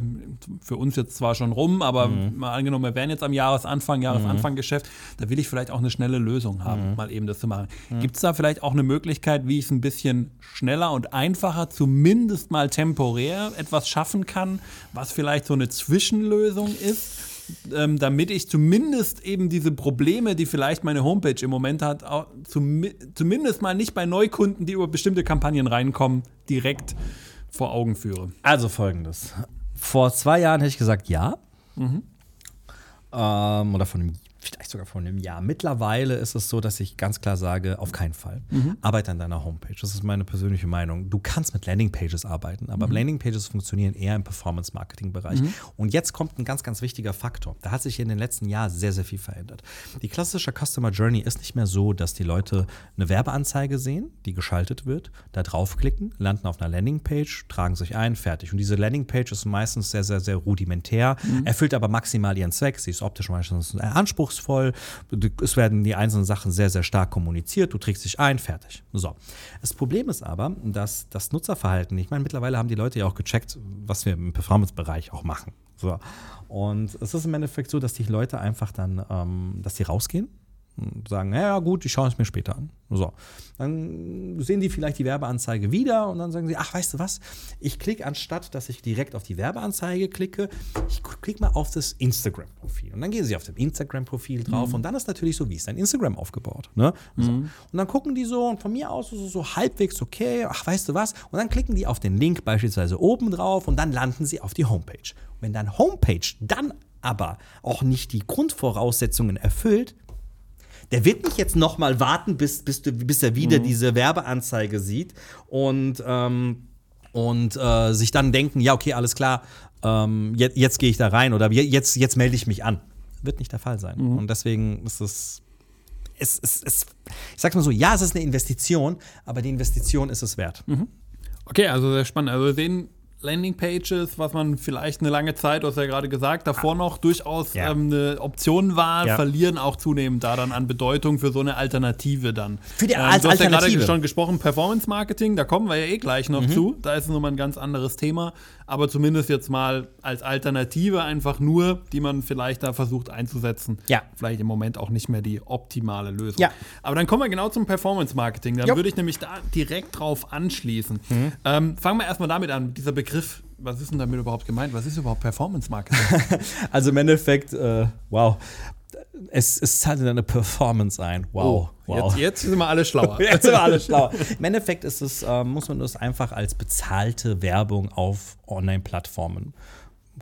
für uns jetzt zwar schon rum, aber mhm. mal angenommen, wir wären jetzt am Jahresanfang, Jahresanfang-Geschäft, da will ich vielleicht auch eine schnelle Lösung haben, mhm. mal eben das zu machen. Mhm. Gibt es da vielleicht auch eine Möglichkeit, wie ich es ein bisschen schneller und einfacher, zumindest mal temporär etwas schaffen kann, was vielleicht so eine Zwischenlösung ist? Ähm, damit ich zumindest eben diese Probleme, die vielleicht meine Homepage im Moment hat, auch zum, zumindest mal nicht bei Neukunden, die über bestimmte Kampagnen reinkommen, direkt vor Augen führe. Also folgendes. Vor zwei Jahren hätte ich gesagt, ja. Mhm. Ähm, oder von einem vielleicht sogar vor einem Jahr. Mittlerweile ist es so, dass ich ganz klar sage, auf keinen Fall. Mhm. Arbeite an deiner Homepage. Das ist meine persönliche Meinung. Du kannst mit Landingpages arbeiten, aber mhm. Landingpages funktionieren eher im Performance-Marketing-Bereich. Mhm. Und jetzt kommt ein ganz, ganz wichtiger Faktor. Da hat sich in den letzten Jahren sehr, sehr viel verändert. Die klassische Customer Journey ist nicht mehr so, dass die Leute eine Werbeanzeige sehen, die geschaltet wird, da draufklicken, landen auf einer Landingpage, tragen sich ein, fertig. Und diese Landingpage ist meistens sehr, sehr, sehr rudimentär, mhm. erfüllt aber maximal ihren Zweck. Sie ist optisch meistens Anspruch anspruchsvoll. Es werden die einzelnen Sachen sehr, sehr stark kommuniziert. Du trägst dich ein, fertig. So. Das Problem ist aber, dass das Nutzerverhalten, ich meine, mittlerweile haben die Leute ja auch gecheckt, was wir im Performance-Bereich auch machen. So. Und es ist im Endeffekt so, dass die Leute einfach dann, ähm, dass sie rausgehen sagen, ja gut, ich schaue es mir später an. So. Dann sehen die vielleicht die Werbeanzeige wieder und dann sagen sie, ach, weißt du was, ich klicke anstatt, dass ich direkt auf die Werbeanzeige klicke, ich klicke mal auf das Instagram-Profil. Und dann gehen sie auf dem Instagram-Profil drauf mhm. und dann ist natürlich so, wie ist dein Instagram aufgebaut. Ne? So. Mhm. Und dann gucken die so und von mir aus es so halbwegs okay, ach, weißt du was, und dann klicken die auf den Link beispielsweise oben drauf und dann landen sie auf die Homepage. Und wenn deine Homepage dann aber auch nicht die Grundvoraussetzungen erfüllt, der wird nicht jetzt noch mal warten, bis, bis, bis er wieder mhm. diese Werbeanzeige sieht und, ähm, und äh, sich dann denken, ja, okay, alles klar, ähm, jetzt, jetzt gehe ich da rein oder jetzt, jetzt melde ich mich an. Wird nicht der Fall sein. Mhm. Und deswegen ist es, es, es, es, ich sag's mal so, ja, es ist eine Investition, aber die Investition ist es wert. Mhm. Okay, also sehr spannend. Also wir sehen Landingpages, was man vielleicht eine lange Zeit, du hast ja gerade gesagt, davor noch durchaus ja. ähm, eine Option war, ja. verlieren auch zunehmend da dann an Bedeutung für so eine Alternative dann. Für die ähm, als Du hast Alternative. ja gerade schon gesprochen, Performance Marketing, da kommen wir ja eh gleich noch mhm. zu. Da ist es nochmal ein ganz anderes Thema aber zumindest jetzt mal als Alternative einfach nur, die man vielleicht da versucht einzusetzen. Ja. Vielleicht im Moment auch nicht mehr die optimale Lösung. Ja. Aber dann kommen wir genau zum Performance Marketing. Dann jo. würde ich nämlich da direkt drauf anschließen. Mhm. Ähm, fangen wir erstmal damit an, dieser Begriff was ist denn damit überhaupt gemeint? Was ist überhaupt Performance Marketing? also im Endeffekt, äh, wow, es, es zahlt in eine Performance ein. Wow. Oh, wow. Jetzt, jetzt, sind wir alle schlauer. jetzt sind wir alle schlauer. Im Endeffekt ist es, äh, muss man das einfach als bezahlte Werbung auf Online-Plattformen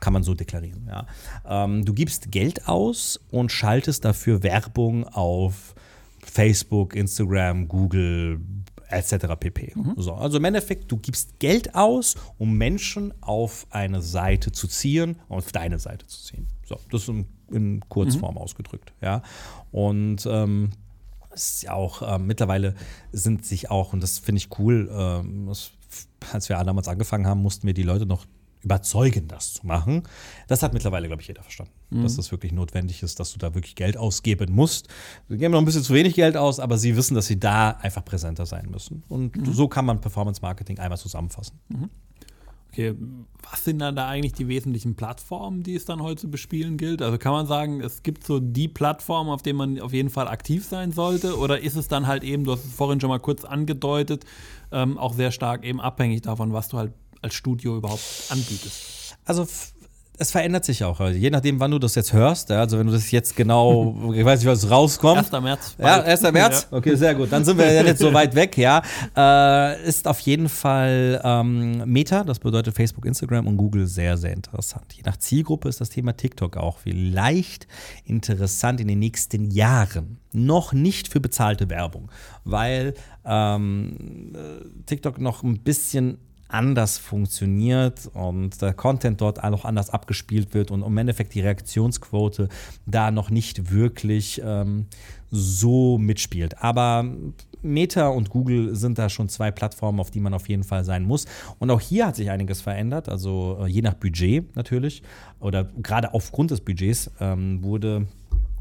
kann man so deklarieren. Ja. Ähm, du gibst Geld aus und schaltest dafür Werbung auf Facebook, Instagram, Google, etc. pp. Mhm. So, also im Endeffekt, du gibst Geld aus, um Menschen auf eine Seite zu ziehen, auf deine Seite zu ziehen. So, das ist im in Kurzform mhm. ausgedrückt. Ja. Und ähm, ist ja auch äh, mittlerweile sind sich auch, und das finde ich cool, äh, als wir damals angefangen haben, mussten wir die Leute noch überzeugen, das zu machen. Das hat mittlerweile, glaube ich, jeder verstanden, mhm. dass das wirklich notwendig ist, dass du da wirklich Geld ausgeben musst. Sie geben noch ein bisschen zu wenig Geld aus, aber sie wissen, dass sie da einfach präsenter sein müssen. Und mhm. so kann man Performance Marketing einmal zusammenfassen. Mhm. Okay, was sind dann da eigentlich die wesentlichen Plattformen, die es dann heute zu bespielen gilt? Also kann man sagen, es gibt so die Plattform, auf denen man auf jeden Fall aktiv sein sollte? Oder ist es dann halt eben, du hast es vorhin schon mal kurz angedeutet, ähm, auch sehr stark eben abhängig davon, was du halt als Studio überhaupt anbietest? Also es verändert sich auch. Also je nachdem, wann du das jetzt hörst. Ja, also wenn du das jetzt genau, ich weiß nicht, was rauskommt. 1. März. Ja, 1. März. Okay, sehr gut. Dann sind wir ja nicht so weit weg. Ja, äh, ist auf jeden Fall ähm, Meta, das bedeutet Facebook, Instagram und Google sehr, sehr interessant. Je nach Zielgruppe ist das Thema TikTok auch vielleicht interessant in den nächsten Jahren. Noch nicht für bezahlte Werbung, weil ähm, äh, TikTok noch ein bisschen anders funktioniert und der Content dort auch anders abgespielt wird und im Endeffekt die Reaktionsquote da noch nicht wirklich ähm, so mitspielt. Aber Meta und Google sind da schon zwei Plattformen, auf die man auf jeden Fall sein muss. Und auch hier hat sich einiges verändert, also äh, je nach Budget natürlich oder gerade aufgrund des Budgets ähm, wurde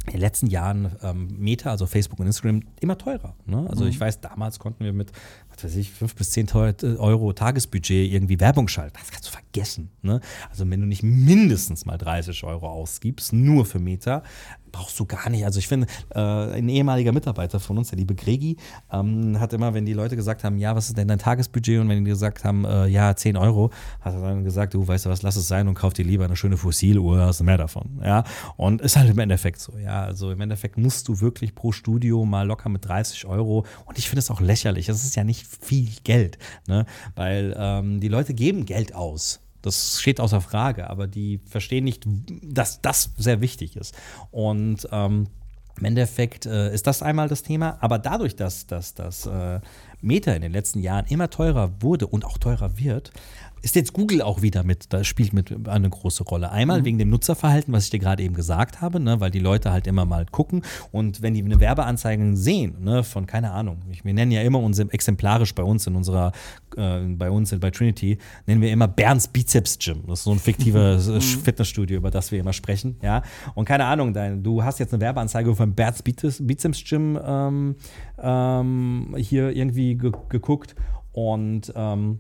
in den letzten Jahren ähm, Meta, also Facebook und Instagram, immer teurer. Ne? Also mhm. ich weiß, damals konnten wir mit, was weiß ich, 5 bis 10 Euro Tagesbudget irgendwie Werbung schalten. Das kannst du vergessen. Ne? Also wenn du nicht mindestens mal 30 Euro ausgibst, nur für Meta, brauchst du gar nicht. Also ich finde, äh, ein ehemaliger Mitarbeiter von uns, der liebe Gregi, ähm, hat immer, wenn die Leute gesagt haben, ja, was ist denn dein Tagesbudget? Und wenn die gesagt haben, äh, ja, 10 Euro, hat er dann gesagt, du weißt du was, lass es sein und kauf dir lieber eine schöne Fossiluhr, hast du mehr davon. Ja, und ist halt im Endeffekt so. Ja, also im Endeffekt musst du wirklich pro Studio mal locker mit 30 Euro und ich finde es auch lächerlich. Das ist ja nicht viel Geld, ne? weil ähm, die Leute geben Geld aus. Das steht außer Frage, aber die verstehen nicht, dass das sehr wichtig ist. Und ähm, im Endeffekt äh, ist das einmal das Thema, aber dadurch, dass das äh, Meta in den letzten Jahren immer teurer wurde und auch teurer wird, ist jetzt Google auch wieder mit, da spielt mit eine große Rolle. Einmal mhm. wegen dem Nutzerverhalten, was ich dir gerade eben gesagt habe, ne, weil die Leute halt immer mal gucken und wenn die eine Werbeanzeige sehen, ne, von keine Ahnung, ich, wir nennen ja immer unsere exemplarisch bei uns in unserer, äh, bei uns bei Trinity, nennen wir immer Bernds Bizeps Gym. Das ist so ein fiktives mhm. Fitnessstudio, über das wir immer sprechen, ja. Und keine Ahnung, dein, du hast jetzt eine Werbeanzeige von Bernds Bizeps Gym ähm, ähm, hier irgendwie ge geguckt und ähm,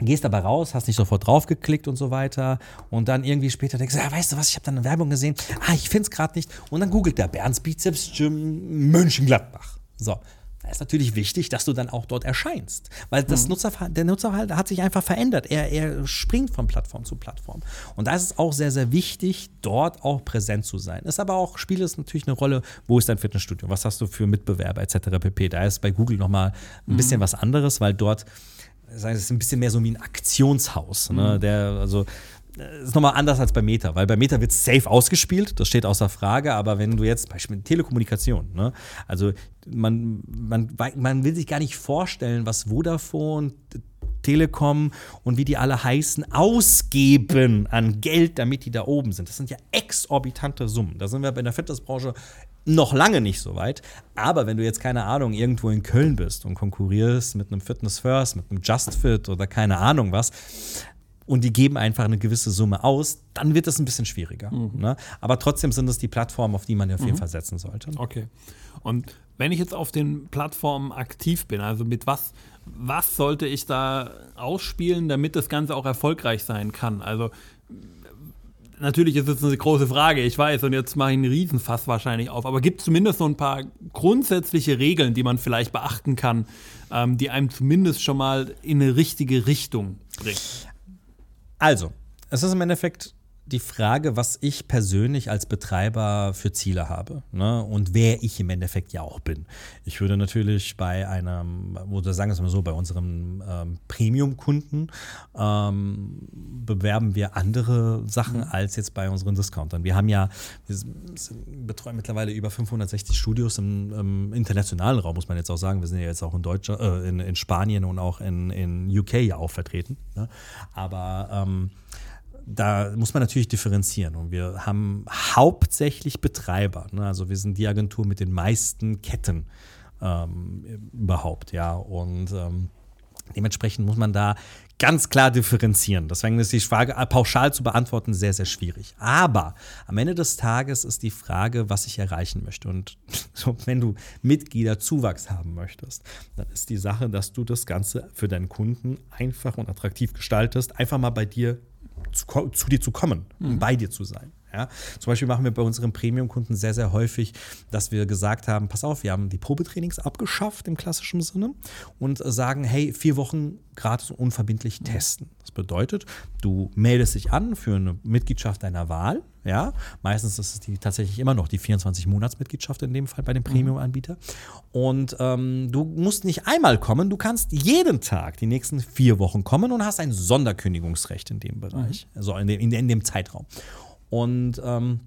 gehst dabei raus, hast nicht sofort draufgeklickt und so weiter und dann irgendwie später denkst du, ja, weißt du was, ich habe da eine Werbung gesehen, ah, ich finde es gerade nicht und dann googelt der Bernds Bizeps Gym Mönchengladbach. So, da ist natürlich wichtig, dass du dann auch dort erscheinst, weil das mhm. Nutzerverhalten, der Nutzerverhalten hat sich einfach verändert. Er, er springt von Plattform zu Plattform. Und da ist es auch sehr, sehr wichtig, dort auch präsent zu sein. Ist aber auch, spielt es natürlich eine Rolle, wo ist dein Fitnessstudio, was hast du für Mitbewerber etc. pp. Da ist bei Google nochmal ein mhm. bisschen was anderes, weil dort sagen, es ist ein bisschen mehr so wie ein Aktionshaus. Ne? Mhm. Der, also ist nochmal anders als bei Meta, weil bei Meta wird es safe ausgespielt, das steht außer Frage, aber wenn du jetzt, Beispiel Telekommunikation, ne? also man, man, man will sich gar nicht vorstellen, was Vodafone, Telekom und wie die alle heißen, ausgeben an Geld, damit die da oben sind. Das sind ja exorbitante Summen. Da sind wir bei der Fitnessbranche noch lange nicht so weit. Aber wenn du jetzt, keine Ahnung, irgendwo in Köln bist und konkurrierst mit einem Fitness First, mit einem Just Fit oder keine Ahnung was, und die geben einfach eine gewisse Summe aus, dann wird es ein bisschen schwieriger. Mhm. Ne? Aber trotzdem sind es die Plattformen, auf die man auf jeden mhm. Fall setzen sollte. Okay. Und wenn ich jetzt auf den Plattformen aktiv bin, also mit was, was sollte ich da ausspielen, damit das Ganze auch erfolgreich sein kann? Also natürlich ist es eine große Frage, ich weiß, und jetzt mache ich einen Riesenfass wahrscheinlich auf, aber gibt es zumindest so ein paar grundsätzliche Regeln, die man vielleicht beachten kann, ähm, die einem zumindest schon mal in eine richtige Richtung bringen? Also, es ist im Endeffekt die Frage, was ich persönlich als Betreiber für Ziele habe ne? und wer ich im Endeffekt ja auch bin. Ich würde natürlich bei einem, oder sagen wir es mal so, bei unserem ähm, Premium-Kunden ähm, bewerben wir andere Sachen mhm. als jetzt bei unseren Discountern. Wir haben ja, wir betreuen mittlerweile über 560 Studios im, im, internationalen Raum, muss man jetzt auch sagen. Wir sind ja jetzt auch in, Deutschland, äh, in, in, Spanien und auch in, in UK ja auch vertreten. Ne? Aber ähm, da muss man natürlich differenzieren. Und wir haben hauptsächlich Betreiber. Ne? Also wir sind die Agentur mit den meisten Ketten ähm, überhaupt, ja. Und ähm, dementsprechend muss man da ganz klar differenzieren. Deswegen ist die Frage pauschal zu beantworten sehr, sehr schwierig. Aber am Ende des Tages ist die Frage, was ich erreichen möchte. Und wenn du Mitgliederzuwachs haben möchtest, dann ist die Sache, dass du das Ganze für deinen Kunden einfach und attraktiv gestaltest. Einfach mal bei dir zu, zu dir zu kommen, um mhm. bei dir zu sein. Ja? Zum Beispiel machen wir bei unseren Premium-Kunden sehr, sehr häufig, dass wir gesagt haben, pass auf, wir haben die Probetrainings abgeschafft im klassischen Sinne und sagen, hey, vier Wochen gratis und unverbindlich testen. Das bedeutet, du meldest dich an für eine Mitgliedschaft deiner Wahl. Ja, meistens ist es die, tatsächlich immer noch die 24-Monats-Mitgliedschaft in dem Fall bei dem mhm. Premium-Anbieter. Und ähm, du musst nicht einmal kommen, du kannst jeden Tag die nächsten vier Wochen kommen und hast ein Sonderkündigungsrecht in dem Bereich, mhm. also in dem, in, in dem Zeitraum. Und ähm,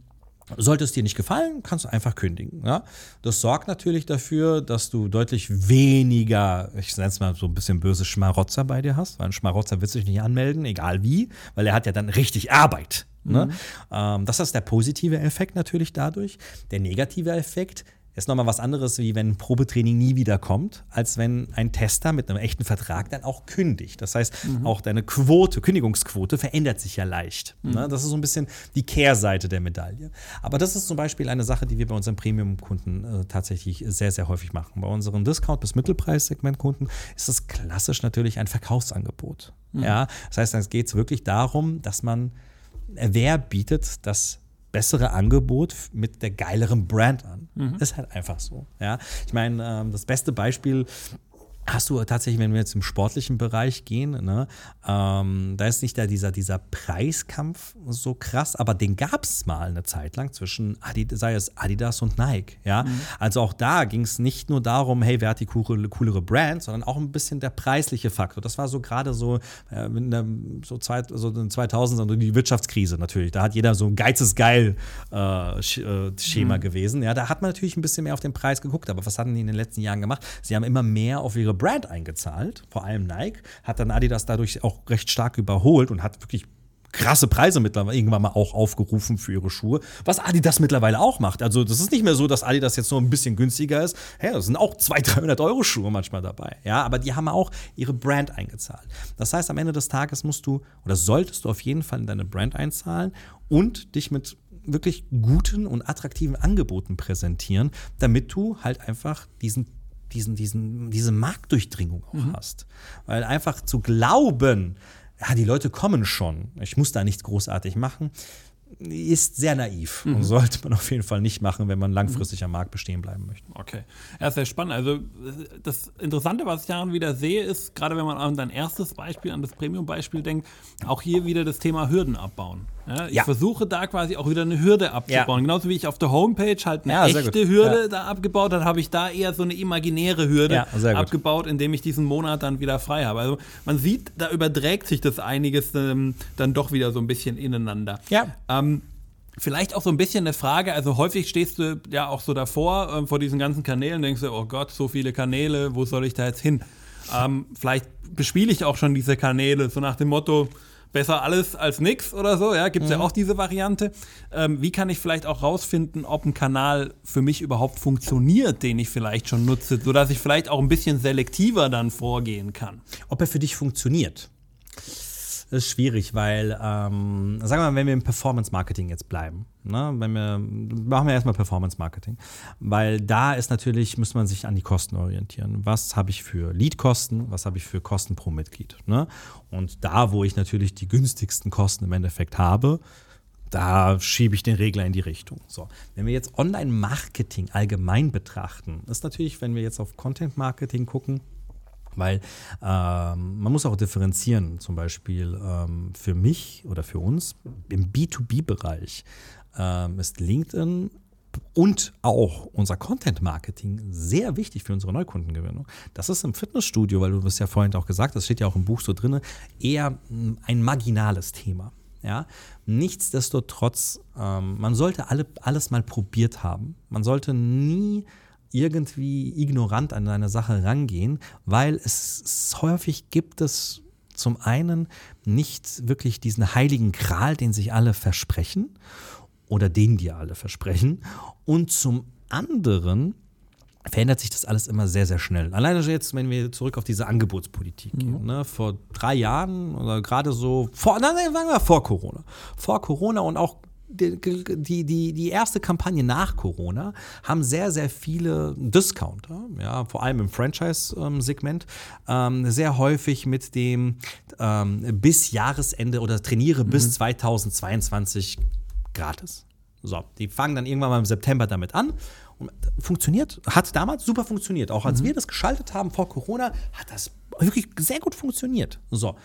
sollte es dir nicht gefallen, kannst du einfach kündigen. Ja? Das sorgt natürlich dafür, dass du deutlich weniger, ich nenne es mal so ein bisschen böse Schmarotzer bei dir hast, weil ein Schmarotzer wird sich nicht anmelden, egal wie, weil er hat ja dann richtig Arbeit. Ne? Mhm. Ähm, das ist der positive Effekt natürlich dadurch. Der negative Effekt, ist nochmal was anderes, wie wenn ein Probetraining nie wiederkommt, als wenn ein Tester mit einem echten Vertrag dann auch kündigt. Das heißt, mhm. auch deine Quote, Kündigungsquote verändert sich ja leicht. Mhm. Ne? Das ist so ein bisschen die Kehrseite der Medaille. Aber das ist zum Beispiel eine Sache, die wir bei unseren Premium-Kunden äh, tatsächlich sehr, sehr häufig machen. Bei unseren Discount- bis Mittelpreissegment-Kunden ist das klassisch natürlich ein Verkaufsangebot. Mhm. Ja? Das heißt, es geht wirklich darum, dass man, wer bietet das bessere Angebot mit der geileren Brand an. Mhm. Ist halt einfach so. Ja? Ich meine, ähm, das beste Beispiel hast du tatsächlich, wenn wir jetzt im sportlichen Bereich gehen, ne, ähm, da ist nicht da dieser, dieser Preiskampf so krass, aber den gab es mal eine Zeit lang zwischen Adidas, sei es Adidas und Nike. Ja? Mhm. Also auch da ging es nicht nur darum, hey, wer hat die coolere, coolere Brand, sondern auch ein bisschen der preisliche Faktor. Das war so gerade so, äh, der, so, zwei, so in 2000 also die Wirtschaftskrise natürlich. Da hat jeder so ein geizes Geil äh, äh, Schema mhm. gewesen. Ja, da hat man natürlich ein bisschen mehr auf den Preis geguckt, aber was hatten die in den letzten Jahren gemacht? Sie haben immer mehr auf ihre Brand eingezahlt, vor allem Nike, hat dann Adidas dadurch auch recht stark überholt und hat wirklich krasse Preise mittlerweile irgendwann mal auch aufgerufen für ihre Schuhe, was Adidas mittlerweile auch macht. Also das ist nicht mehr so, dass Adidas jetzt nur ein bisschen günstiger ist. Hey, das sind auch 200, 300 Euro Schuhe manchmal dabei. Ja, aber die haben auch ihre Brand eingezahlt. Das heißt, am Ende des Tages musst du oder solltest du auf jeden Fall in deine Brand einzahlen und dich mit wirklich guten und attraktiven Angeboten präsentieren, damit du halt einfach diesen diesen, diesen, diese Marktdurchdringung auch mhm. hast. Weil einfach zu glauben, ja, die Leute kommen schon, ich muss da nichts großartig machen, ist sehr naiv mhm. und sollte man auf jeden Fall nicht machen, wenn man langfristig am Markt bestehen bleiben möchte. Okay. Ja, sehr spannend. Also das Interessante, was ich daran wieder sehe, ist, gerade wenn man an dein erstes Beispiel, an das Premium-Beispiel denkt, auch hier wieder das Thema Hürden abbauen. Ja, ich ja. versuche da quasi auch wieder eine Hürde abzubauen. Ja. Genauso wie ich auf der Homepage halt eine echte Hürde da abgebaut habe, habe ich da eher so eine imaginäre Hürde abgebaut, indem ich diesen Monat dann wieder frei habe. Also man sieht, da überträgt sich das einiges ähm, dann doch wieder so ein bisschen ineinander. Ja. Ähm, Vielleicht auch so ein bisschen eine Frage, also häufig stehst du ja auch so davor, äh, vor diesen ganzen Kanälen, denkst du, oh Gott, so viele Kanäle, wo soll ich da jetzt hin? Ähm, vielleicht bespiele ich auch schon diese Kanäle, so nach dem Motto, besser alles als nix oder so, ja, gibt es mhm. ja auch diese Variante. Ähm, wie kann ich vielleicht auch rausfinden, ob ein Kanal für mich überhaupt funktioniert, den ich vielleicht schon nutze, sodass ich vielleicht auch ein bisschen selektiver dann vorgehen kann? Ob er für dich funktioniert? Das ist schwierig, weil, ähm, sagen wir mal, wenn wir im Performance-Marketing jetzt bleiben, ne, wenn wir, machen wir erstmal Performance-Marketing, weil da ist natürlich, muss man sich an die Kosten orientieren. Was habe ich für Lead-Kosten, was habe ich für Kosten pro Mitglied? Ne? Und da, wo ich natürlich die günstigsten Kosten im Endeffekt habe, da schiebe ich den Regler in die Richtung. So, wenn wir jetzt Online-Marketing allgemein betrachten, ist natürlich, wenn wir jetzt auf Content-Marketing gucken, weil ähm, man muss auch differenzieren, zum Beispiel ähm, für mich oder für uns im B2B-Bereich ähm, ist LinkedIn und auch unser Content Marketing sehr wichtig für unsere Neukundengewinnung. Das ist im Fitnessstudio, weil du es ja vorhin auch gesagt hast, steht ja auch im Buch so drin, eher ein marginales Thema. Ja? Nichtsdestotrotz, ähm, man sollte alle, alles mal probiert haben. Man sollte nie irgendwie ignorant an eine Sache rangehen, weil es häufig gibt es zum einen nicht wirklich diesen heiligen Gral, den sich alle versprechen oder den die alle versprechen. Und zum anderen verändert sich das alles immer sehr, sehr schnell. Alleine jetzt, wenn wir zurück auf diese Angebotspolitik gehen. Mhm. Ne? Vor drei Jahren oder gerade so, vor, nein, sagen wir vor Corona. Vor Corona und auch die, die, die erste Kampagne nach Corona haben sehr, sehr viele Discounter, ja, vor allem im Franchise-Segment, ähm, sehr häufig mit dem ähm, bis Jahresende oder trainiere mhm. bis 2022 gratis. So, die fangen dann irgendwann mal im September damit an. Und funktioniert, hat damals super funktioniert. Auch als mhm. wir das geschaltet haben vor Corona, hat das wirklich sehr gut funktioniert. So.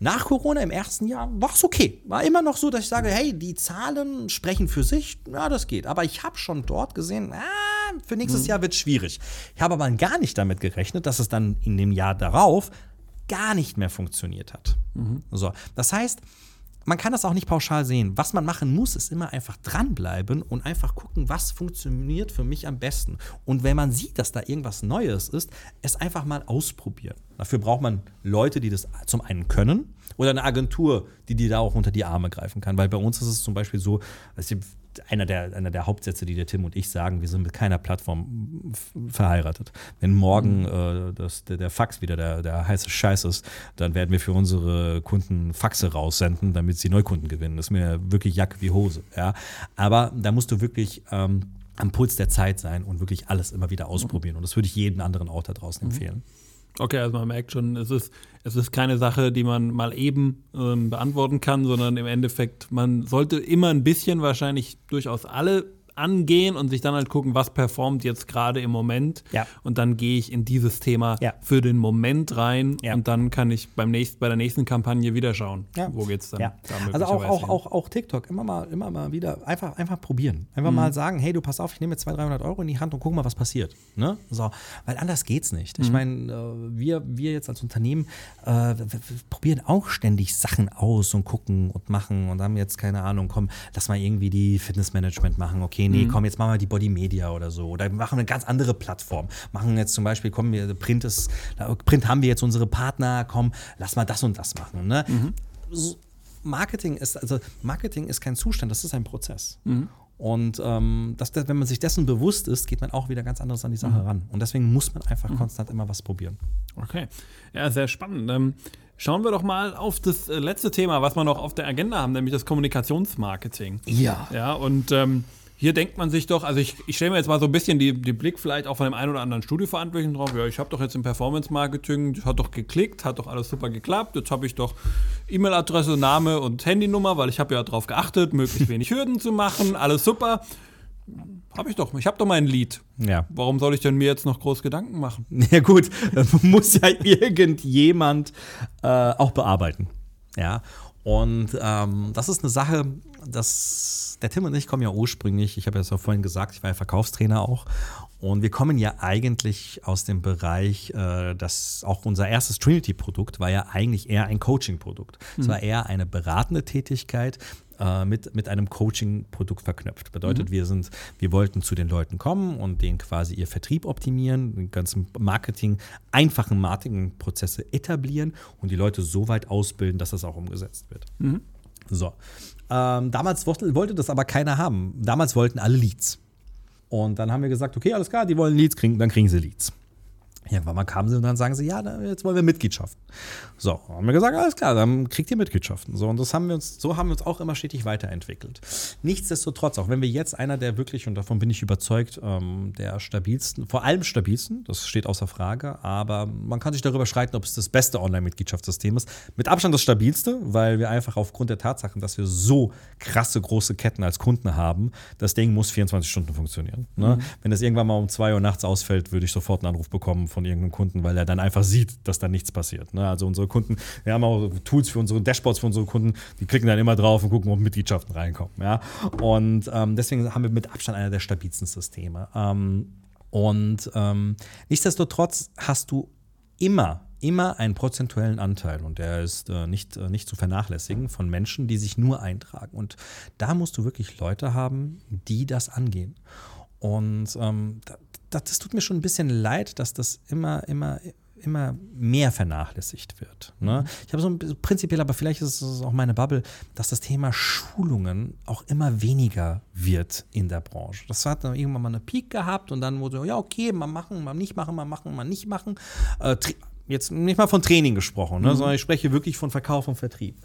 Nach Corona im ersten Jahr war es okay. War immer noch so, dass ich sage, hey, die Zahlen sprechen für sich. Ja, das geht. Aber ich habe schon dort gesehen, ah, für nächstes mhm. Jahr wird es schwierig. Ich habe aber gar nicht damit gerechnet, dass es dann in dem Jahr darauf gar nicht mehr funktioniert hat. Mhm. So, das heißt, man kann das auch nicht pauschal sehen. Was man machen muss, ist immer einfach dranbleiben und einfach gucken, was funktioniert für mich am besten. Und wenn man sieht, dass da irgendwas Neues ist, es einfach mal ausprobieren. Dafür braucht man Leute, die das zum einen können oder eine Agentur, die dir da auch unter die Arme greifen kann. Weil bei uns ist es zum Beispiel so, einer der, einer der Hauptsätze, die der Tim und ich sagen, wir sind mit keiner Plattform verheiratet. Wenn morgen mhm. äh, das, der, der, Fax wieder der, der heiße Scheiß ist, dann werden wir für unsere Kunden Faxe raussenden, damit sie Neukunden gewinnen. Das ist mir wirklich Jack wie Hose. Ja? Aber da musst du wirklich ähm, am Puls der Zeit sein und wirklich alles immer wieder ausprobieren. Und das würde ich jedem anderen auch da draußen mhm. Okay, also man merkt schon, es ist, es ist keine Sache, die man mal eben ähm, beantworten kann, sondern im Endeffekt, man sollte immer ein bisschen wahrscheinlich durchaus alle angehen und sich dann halt gucken, was performt jetzt gerade im Moment. Ja. Und dann gehe ich in dieses Thema ja. für den Moment rein ja. und dann kann ich beim nächsten, bei der nächsten Kampagne wieder schauen, wo geht's dann. Ja. Da also auch, auch, auch, auch TikTok, immer mal, immer mal wieder einfach, einfach probieren. Einfach mhm. mal sagen, hey, du pass auf, ich nehme jetzt 200, 300 Euro in die Hand und guck mal, was passiert. Ne? So, weil anders geht's nicht. Mhm. Ich meine, äh, wir, wir jetzt als Unternehmen äh, probieren auch ständig Sachen aus und gucken und machen und haben jetzt keine Ahnung, komm, lass mal irgendwie die Fitnessmanagement machen. Okay, nee, mhm. komm, jetzt machen wir die Body Media oder so. Oder machen wir eine ganz andere Plattform. Machen jetzt zum Beispiel, komm, wir, Print ist, Print haben wir jetzt unsere Partner, komm, lass mal das und das machen. Ne? Mhm. Marketing ist, also Marketing ist kein Zustand, das ist ein Prozess. Mhm. Und ähm, das, wenn man sich dessen bewusst ist, geht man auch wieder ganz anders an die Sache mhm. ran. Und deswegen muss man einfach mhm. konstant immer was probieren. Okay. Ja, sehr spannend. Ähm, schauen wir doch mal auf das äh, letzte Thema, was wir noch auf der Agenda haben, nämlich das Kommunikationsmarketing. Ja. Ja, und ähm, hier denkt man sich doch, also ich, ich stelle mir jetzt mal so ein bisschen die, die Blick vielleicht auch von dem einen oder anderen Studioverantwortlichen drauf. Ja, ich habe doch jetzt im Performance-Marketing, das hat doch geklickt, hat doch alles super geklappt. Jetzt habe ich doch E-Mail-Adresse, Name und Handynummer, weil ich habe ja darauf geachtet, möglichst wenig Hürden zu machen. Alles super. Habe ich doch. Ich habe doch mein Lied. Ja. Warum soll ich denn mir jetzt noch groß Gedanken machen? Ja gut, das muss ja irgendjemand äh, auch bearbeiten. Ja. Und ähm, das ist eine Sache, dass der Tim und ich kommen ja ursprünglich, ich habe ja auch vorhin gesagt, ich war ja Verkaufstrainer auch. Und wir kommen ja eigentlich aus dem Bereich, äh, dass auch unser erstes Trinity-Produkt war ja eigentlich eher ein Coaching-Produkt. Es mhm. war eher eine beratende Tätigkeit, äh, mit, mit einem Coaching-Produkt verknüpft. Bedeutet, mhm. wir sind, wir wollten zu den Leuten kommen und denen quasi ihr Vertrieb optimieren, den ganzen Marketing, einfachen Marketingprozesse etablieren und die Leute so weit ausbilden, dass das auch umgesetzt wird. Mhm. So. Ähm, damals wollte, wollte das aber keiner haben. Damals wollten alle Leads. Und dann haben wir gesagt, okay, alles klar, die wollen Leads kriegen, dann kriegen sie Leads. Irgendwann mal kamen sie und dann sagen sie, ja, jetzt wollen wir Mitgliedschaften. So, haben wir gesagt, alles klar, dann kriegt ihr Mitgliedschaften. So, und das haben wir uns, so haben wir uns auch immer stetig weiterentwickelt. Nichtsdestotrotz, auch wenn wir jetzt einer der wirklich, und davon bin ich überzeugt, ähm, der stabilsten, vor allem stabilsten, das steht außer Frage, aber man kann sich darüber streiten, ob es das beste Online-Mitgliedschaftssystem ist. Mit Abstand das stabilste, weil wir einfach aufgrund der Tatsachen, dass wir so krasse große Ketten als Kunden haben, das Ding muss 24 Stunden funktionieren. Ne? Mhm. Wenn das irgendwann mal um 2 Uhr nachts ausfällt, würde ich sofort einen Anruf bekommen von irgendeinem Kunden, weil er dann einfach sieht, dass da nichts passiert. Ne? Also unsere Kunden, wir haben auch Tools für unsere Dashboards für unsere Kunden, die klicken dann immer drauf und gucken, ob Mitgliedschaften reinkommen. Ja? Und ähm, deswegen haben wir mit Abstand einer der stabilsten Systeme. Ähm, und ähm, nichtsdestotrotz hast du immer immer einen prozentuellen Anteil und der ist äh, nicht, äh, nicht zu vernachlässigen von Menschen, die sich nur eintragen. Und da musst du wirklich Leute haben, die das angehen. Und ähm, das tut mir schon ein bisschen leid, dass das immer, immer, immer mehr vernachlässigt wird. Ne? Mhm. Ich habe so ein prinzipiell, aber vielleicht ist es auch meine Bubble, dass das Thema Schulungen auch immer weniger wird in der Branche. Das hat dann irgendwann mal eine Peak gehabt und dann wurde ja okay, mal machen, mal nicht machen, mal machen, mal nicht machen. Äh, jetzt nicht mal von Training gesprochen, ne? mhm. sondern ich spreche wirklich von Verkauf und Vertrieb.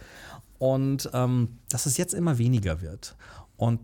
Und ähm, dass es jetzt immer weniger wird. Und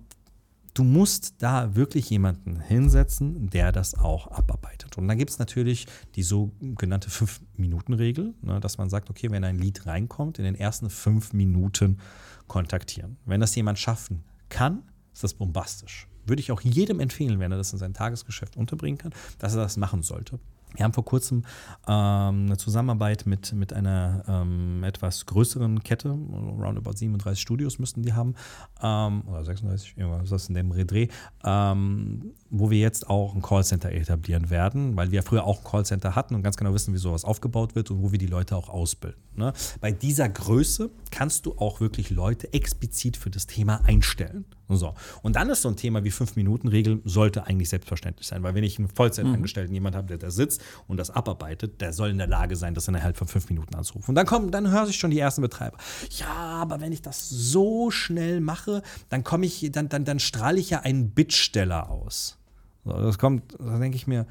du musst da wirklich jemanden hinsetzen, der das auch abarbeitet. Und dann gibt es natürlich die sogenannte Fünf-Minuten-Regel, ne, dass man sagt, okay, wenn ein Lied reinkommt, in den ersten fünf Minuten kontaktieren. Wenn das jemand schaffen kann, ist das bombastisch. Würde ich auch jedem empfehlen, wenn er das in sein Tagesgeschäft unterbringen kann, dass er das machen sollte. Wir haben vor kurzem ähm, eine Zusammenarbeit mit, mit einer ähm, etwas größeren Kette, roundabout 37 Studios müssten die haben, ähm, oder 36, irgendwas in dem Redreh, ähm, wo wir jetzt auch ein Callcenter etablieren werden, weil wir früher auch ein Callcenter hatten und ganz genau wissen, wie sowas aufgebaut wird und wo wir die Leute auch ausbilden. Ne? Bei dieser Größe kannst du auch wirklich Leute explizit für das Thema einstellen. So. Und dann ist so ein Thema wie 5-Minuten-Regel, sollte eigentlich selbstverständlich sein, weil wenn ich einen Vollzeitangestellten, mhm. jemand habe, der da sitzt, und das abarbeitet, der soll in der Lage sein, das innerhalb von fünf Minuten anzurufen. Und dann kommen, dann höre ich schon die ersten Betreiber. Ja, aber wenn ich das so schnell mache, dann komme ich, dann, dann, dann strahle ich ja einen Bittsteller aus. So, das kommt, da denke ich mir,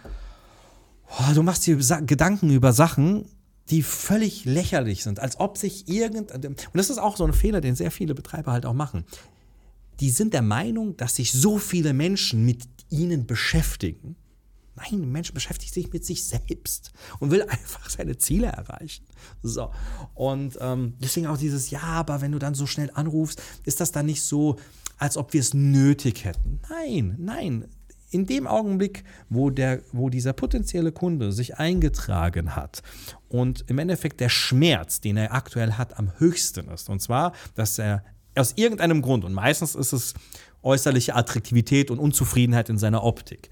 oh, du machst dir Gedanken über Sachen, die völlig lächerlich sind, als ob sich irgend und das ist auch so ein Fehler, den sehr viele Betreiber halt auch machen. Die sind der Meinung, dass sich so viele Menschen mit ihnen beschäftigen. Nein, ein Mensch beschäftigt sich mit sich selbst und will einfach seine Ziele erreichen. So. Und ähm, deswegen auch dieses Ja, aber wenn du dann so schnell anrufst, ist das dann nicht so, als ob wir es nötig hätten. Nein, nein in dem Augenblick, wo, der, wo dieser potenzielle Kunde sich eingetragen hat und im Endeffekt der Schmerz, den er aktuell hat, am höchsten ist, und zwar, dass er aus irgendeinem Grund, und meistens ist es äußerliche Attraktivität und Unzufriedenheit in seiner Optik,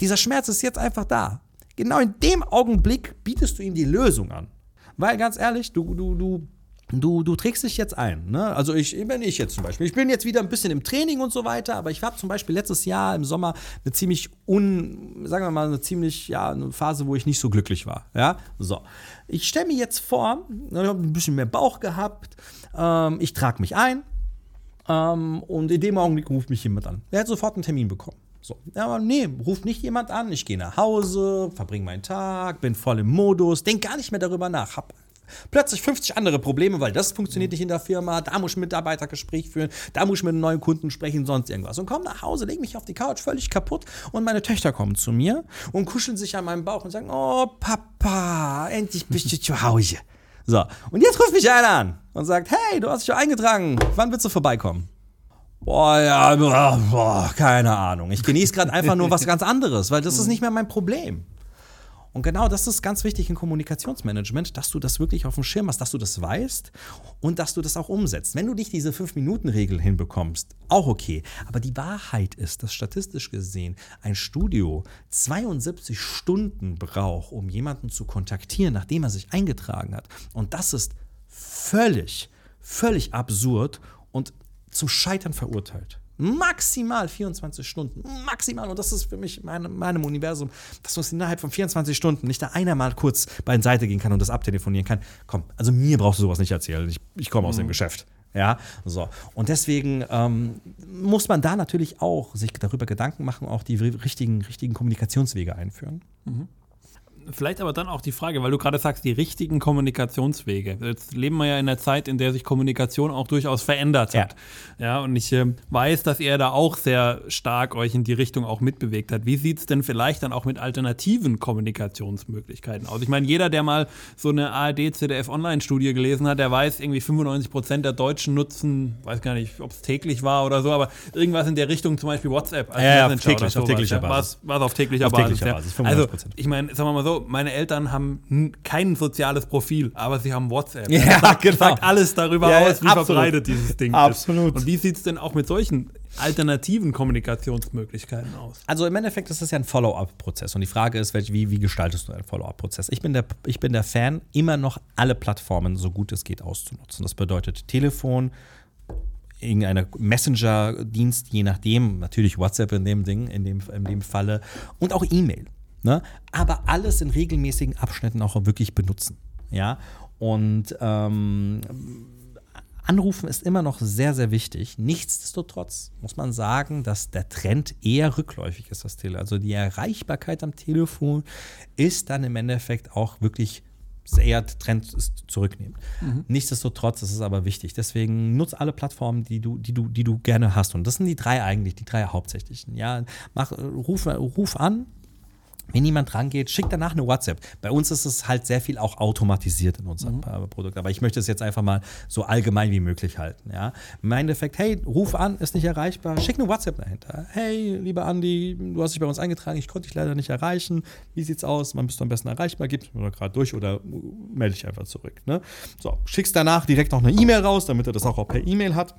dieser Schmerz ist jetzt einfach da. Genau in dem Augenblick bietest du ihm die Lösung an. Weil ganz ehrlich, du, du, du Du, du trägst dich jetzt ein. Ne? Also ich, wenn ich jetzt zum Beispiel, ich bin jetzt wieder ein bisschen im Training und so weiter, aber ich habe zum Beispiel letztes Jahr im Sommer eine ziemlich un, sagen wir mal, eine ziemlich, ja, eine Phase, wo ich nicht so glücklich war. Ja, so. Ich stelle mir jetzt vor, ich habe ein bisschen mehr Bauch gehabt, ähm, ich trage mich ein ähm, und in dem Augenblick ruft mich jemand an. Er hat sofort einen Termin bekommen. So. Ja, aber nee, ruft nicht jemand an. Ich gehe nach Hause, verbringe meinen Tag, bin voll im Modus, denke gar nicht mehr darüber nach, habe plötzlich 50 andere Probleme, weil das funktioniert nicht in der Firma, da muss ich ein Mitarbeitergespräch führen, da muss ich mit einem neuen Kunden sprechen, sonst irgendwas. Und komme nach Hause, lege mich auf die Couch, völlig kaputt und meine Töchter kommen zu mir und kuscheln sich an meinem Bauch und sagen, oh Papa, endlich bist du zu Hause. So, und jetzt ruft mich einer an und sagt, hey, du hast dich eingetragen, wann willst du vorbeikommen? Boah, ja, boah, keine Ahnung. Ich genieße gerade einfach nur was ganz anderes, weil das ist nicht mehr mein Problem. Und genau das ist ganz wichtig im Kommunikationsmanagement, dass du das wirklich auf dem Schirm hast, dass du das weißt und dass du das auch umsetzt. Wenn du nicht diese 5-Minuten-Regel hinbekommst, auch okay. Aber die Wahrheit ist, dass statistisch gesehen ein Studio 72 Stunden braucht, um jemanden zu kontaktieren, nachdem er sich eingetragen hat. Und das ist völlig, völlig absurd und zum Scheitern verurteilt maximal 24 Stunden. Maximal. Und das ist für mich meine, meinem Universum, dass man innerhalb von 24 Stunden nicht da einer mal kurz bei den Seite gehen kann und das abtelefonieren kann. Komm, also mir brauchst du sowas nicht erzählen. Ich, ich komme aus mhm. dem Geschäft. Ja, so. Und deswegen ähm, muss man da natürlich auch sich darüber Gedanken machen, auch die richtigen, richtigen Kommunikationswege einführen. Mhm vielleicht aber dann auch die Frage, weil du gerade sagst, die richtigen Kommunikationswege. Jetzt leben wir ja in einer Zeit, in der sich Kommunikation auch durchaus verändert hat. Ja, ja und ich äh, weiß, dass ihr da auch sehr stark euch in die Richtung auch mitbewegt hat. Wie sieht es denn vielleicht dann auch mit alternativen Kommunikationsmöglichkeiten aus? Ich meine, jeder, der mal so eine ARD-ZDF-Online-Studie gelesen hat, der weiß, irgendwie 95 Prozent der Deutschen nutzen, weiß gar nicht, ob es täglich war oder so, aber irgendwas in der Richtung, zum Beispiel WhatsApp. Als ja, ja, auf, täglich, auf täglicher Basis. War es auf täglicher auf Basis. Täglicher Basis also, ich meine, sagen wir mal so, meine Eltern haben kein soziales Profil, aber sie haben WhatsApp. Ja, das sagt, genau. sagt alles darüber ja, aus, wie absolut. verbreitet dieses Ding absolut. ist. Und wie sieht es denn auch mit solchen alternativen Kommunikationsmöglichkeiten aus? Also im Endeffekt ist das ja ein Follow-up-Prozess. Und die Frage ist, wie, wie gestaltest du einen Follow-up-Prozess? Ich, bin der, ich bin der Fan, immer noch alle Plattformen so gut es geht auszunutzen. Das bedeutet Telefon, irgendeiner Messenger-Dienst, je nachdem, natürlich WhatsApp in dem Ding, in dem, in dem Falle, und auch E-Mail. Ne? Aber alles in regelmäßigen Abschnitten auch wirklich benutzen. Ja. Und ähm, Anrufen ist immer noch sehr, sehr wichtig. Nichtsdestotrotz muss man sagen, dass der Trend eher rückläufig ist, das Telefon. Also die Erreichbarkeit am Telefon ist dann im Endeffekt auch wirklich eher Trend ist zurücknehmen. Mhm. Nichtsdestotrotz ist es aber wichtig. Deswegen nutz alle Plattformen, die du, die du, die du gerne hast. Und das sind die drei eigentlich, die drei hauptsächlichen. Ja, mach, ruf, ruf an, wenn jemand rangeht, schickt danach eine WhatsApp. Bei uns ist es halt sehr viel auch automatisiert in unserem mhm. Produkt. Aber ich möchte es jetzt einfach mal so allgemein wie möglich halten. Ja? Im Endeffekt, hey, ruf an, ist nicht erreichbar, schick eine WhatsApp dahinter. Hey, lieber Andi, du hast dich bei uns eingetragen, ich konnte dich leider nicht erreichen. Wie sieht's aus? Wann bist du am besten erreichbar? Gib mir gerade durch oder melde dich einfach zurück. Ne? So, schickst danach direkt noch eine E-Mail raus, damit er das auch, auch per E-Mail hat.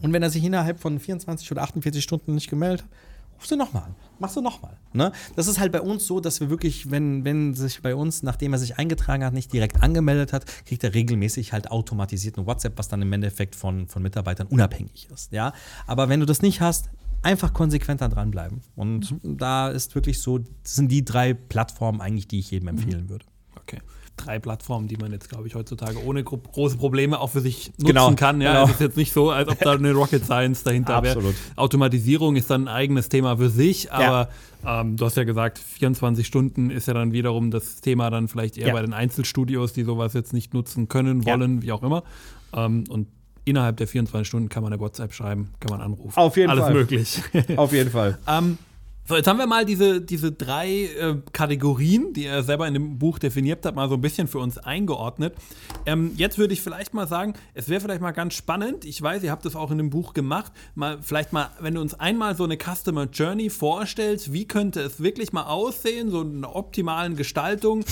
Und wenn er sich innerhalb von 24 oder 48 Stunden nicht gemeldet hat, rufst du nochmal an. Machst du nochmal. Ne? Das ist halt bei uns so, dass wir wirklich, wenn, wenn sich bei uns, nachdem er sich eingetragen hat, nicht direkt angemeldet hat, kriegt er regelmäßig halt automatisiert eine WhatsApp, was dann im Endeffekt von, von Mitarbeitern unabhängig ist. Ja? Aber wenn du das nicht hast, einfach konsequenter dranbleiben. Und Mhm. da ist wirklich so, das sind die drei Plattformen eigentlich, die ich jedem empfehlen würde. Okay. Drei Plattformen, die man jetzt, glaube ich, heutzutage ohne gro große Probleme auch für sich nutzen Genau, kann. Ja, genau. es ist jetzt nicht so, als ob da eine Rocket Science dahinter wäre. Automatisierung ist dann ein eigenes Thema für sich, aber ähm, du hast ja gesagt, 24 Stunden ist ja dann wiederum das Thema dann vielleicht eher Ja. bei den Einzelstudios, die sowas jetzt nicht nutzen können, Ja. wollen, wie auch immer. Ähm, und innerhalb der 24 Stunden kann man eine WhatsApp schreiben, kann man anrufen. Auf jeden Alles Fall. möglich. Auf jeden Fall. Ähm, so, jetzt haben wir mal diese, diese drei äh, Kategorien, die er selber in dem Buch definiert hat, mal so ein bisschen für uns eingeordnet. Ähm, jetzt würde ich vielleicht mal sagen, es wäre vielleicht mal ganz spannend, ich weiß, ihr habt das auch in dem Buch gemacht, mal vielleicht mal, wenn du uns einmal so eine Customer Journey vorstellst, wie könnte es wirklich mal aussehen, so in einer optimalen Gestaltung,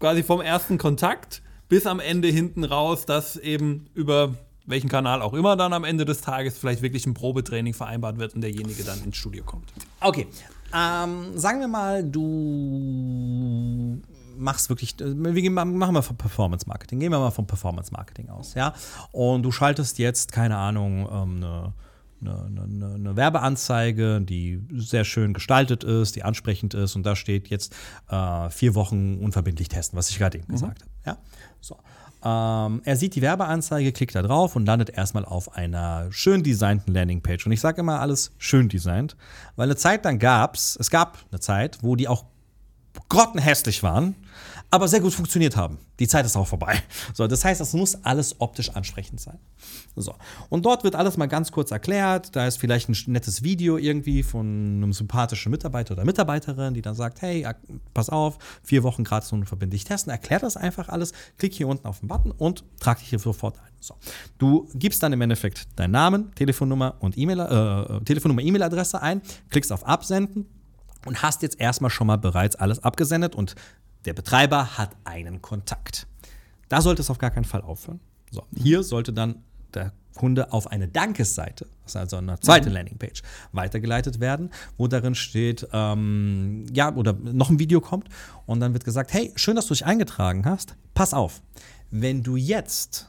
quasi vom ersten Kontakt bis am Ende hinten raus, dass eben über welchen Kanal auch immer dann am Ende des Tages vielleicht wirklich ein Probetraining vereinbart wird und derjenige dann ins Studio kommt. Okay. Ähm, sagen wir mal, du machst wirklich, wir gehen mal- machen wir vom Performance Marketing. Gehen wir mal vom Performance Marketing aus, ja. Und du schaltest jetzt, keine Ahnung, ähm, eine, eine, eine, eine Werbeanzeige, die sehr schön gestaltet ist, die ansprechend ist und da steht jetzt äh, vier Wochen unverbindlich testen, was ich gerade eben gesagt habe. Ja? So. Ähm, er sieht die Werbeanzeige, klickt da drauf und landet erstmal auf einer schön designten Landingpage. Und ich sage immer alles schön designt, weil eine Zeit lang gab's, es gab eine Zeit, wo die auch grottenhässlich waren, aber sehr gut funktioniert haben. Die Zeit ist auch vorbei. So, das heißt, es muss alles optisch ansprechend sein. So. Und dort wird alles mal ganz kurz erklärt. Da ist vielleicht ein nettes Video irgendwie von einem sympathischen Mitarbeiter oder Mitarbeiterin, die dann sagt, hey, pass auf, vier Wochen gratis und verbindlich testen. Erklärt das einfach alles. Klick hier unten auf den Button und trag dich hier sofort ein. So. Du gibst dann im Endeffekt deinen Namen, Telefonnummer und E-Mail, äh, Telefonnummer, E-Mail-Adresse ein, klickst auf Absenden und hast jetzt erstmal schon mal bereits alles abgesendet und der Betreiber hat einen Kontakt. Da sollte es auf gar keinen Fall aufhören. So, hier sollte dann der Kunde auf eine Dankesseite, das ist also eine zweite Landingpage, weitergeleitet werden, wo darin steht, ähm, ja, oder noch ein Video kommt und dann wird gesagt, hey, schön, dass du dich eingetragen hast. Pass auf, wenn du jetzt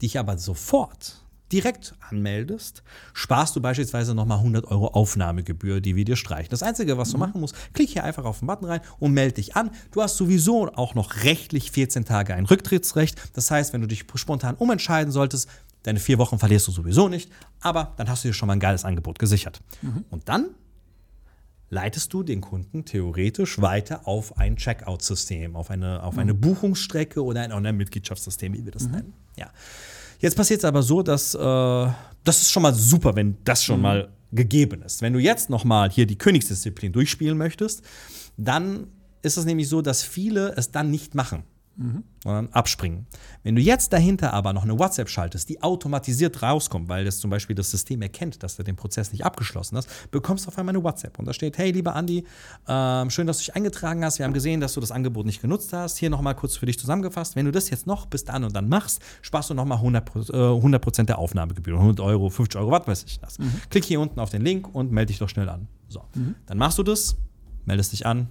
dich aber sofort direkt anmeldest, sparst du beispielsweise nochmal 100 Euro Aufnahmegebühr, die wir dir streichen. Das Einzige, was du machen musst, klick hier einfach auf den Button rein und melde dich an. Du hast sowieso auch noch rechtlich 14 Tage ein Rücktrittsrecht. Das heißt, wenn du dich spontan umentscheiden solltest, deine vier Wochen verlierst du sowieso nicht, aber dann hast du dir schon mal ein geiles Angebot gesichert. Und dann leitest du den Kunden theoretisch weiter auf ein Checkout-System, auf eine, auf eine Buchungsstrecke oder ein Online-Mitgliedschaftssystem, wie wir das nennen. Ja. Jetzt passiert es aber so, dass äh, das ist schon mal super, wenn das schon mal gegeben ist. Wenn du jetzt noch mal hier die Königsdisziplin durchspielen möchtest, dann ist es nämlich so, dass viele es dann nicht machen sondern abspringen. Wenn du jetzt dahinter aber noch eine WhatsApp schaltest, die automatisiert rauskommt, weil das zum Beispiel das System erkennt, dass du den Prozess nicht abgeschlossen hast, bekommst du auf einmal eine WhatsApp. Und da steht, hey lieber Andi, ähm, schön, dass du dich eingetragen hast, wir haben gesehen, dass du das Angebot nicht genutzt hast, hier nochmal kurz für dich zusammengefasst, wenn du das jetzt noch bis dann und dann machst, sparst du nochmal 100%, äh, 100 der Aufnahmegebühr, 100 Euro, 50 Euro, was weiß ich das. Klick hier unten auf den Link und melde dich doch schnell an. So, dann machst du das, meldest dich an,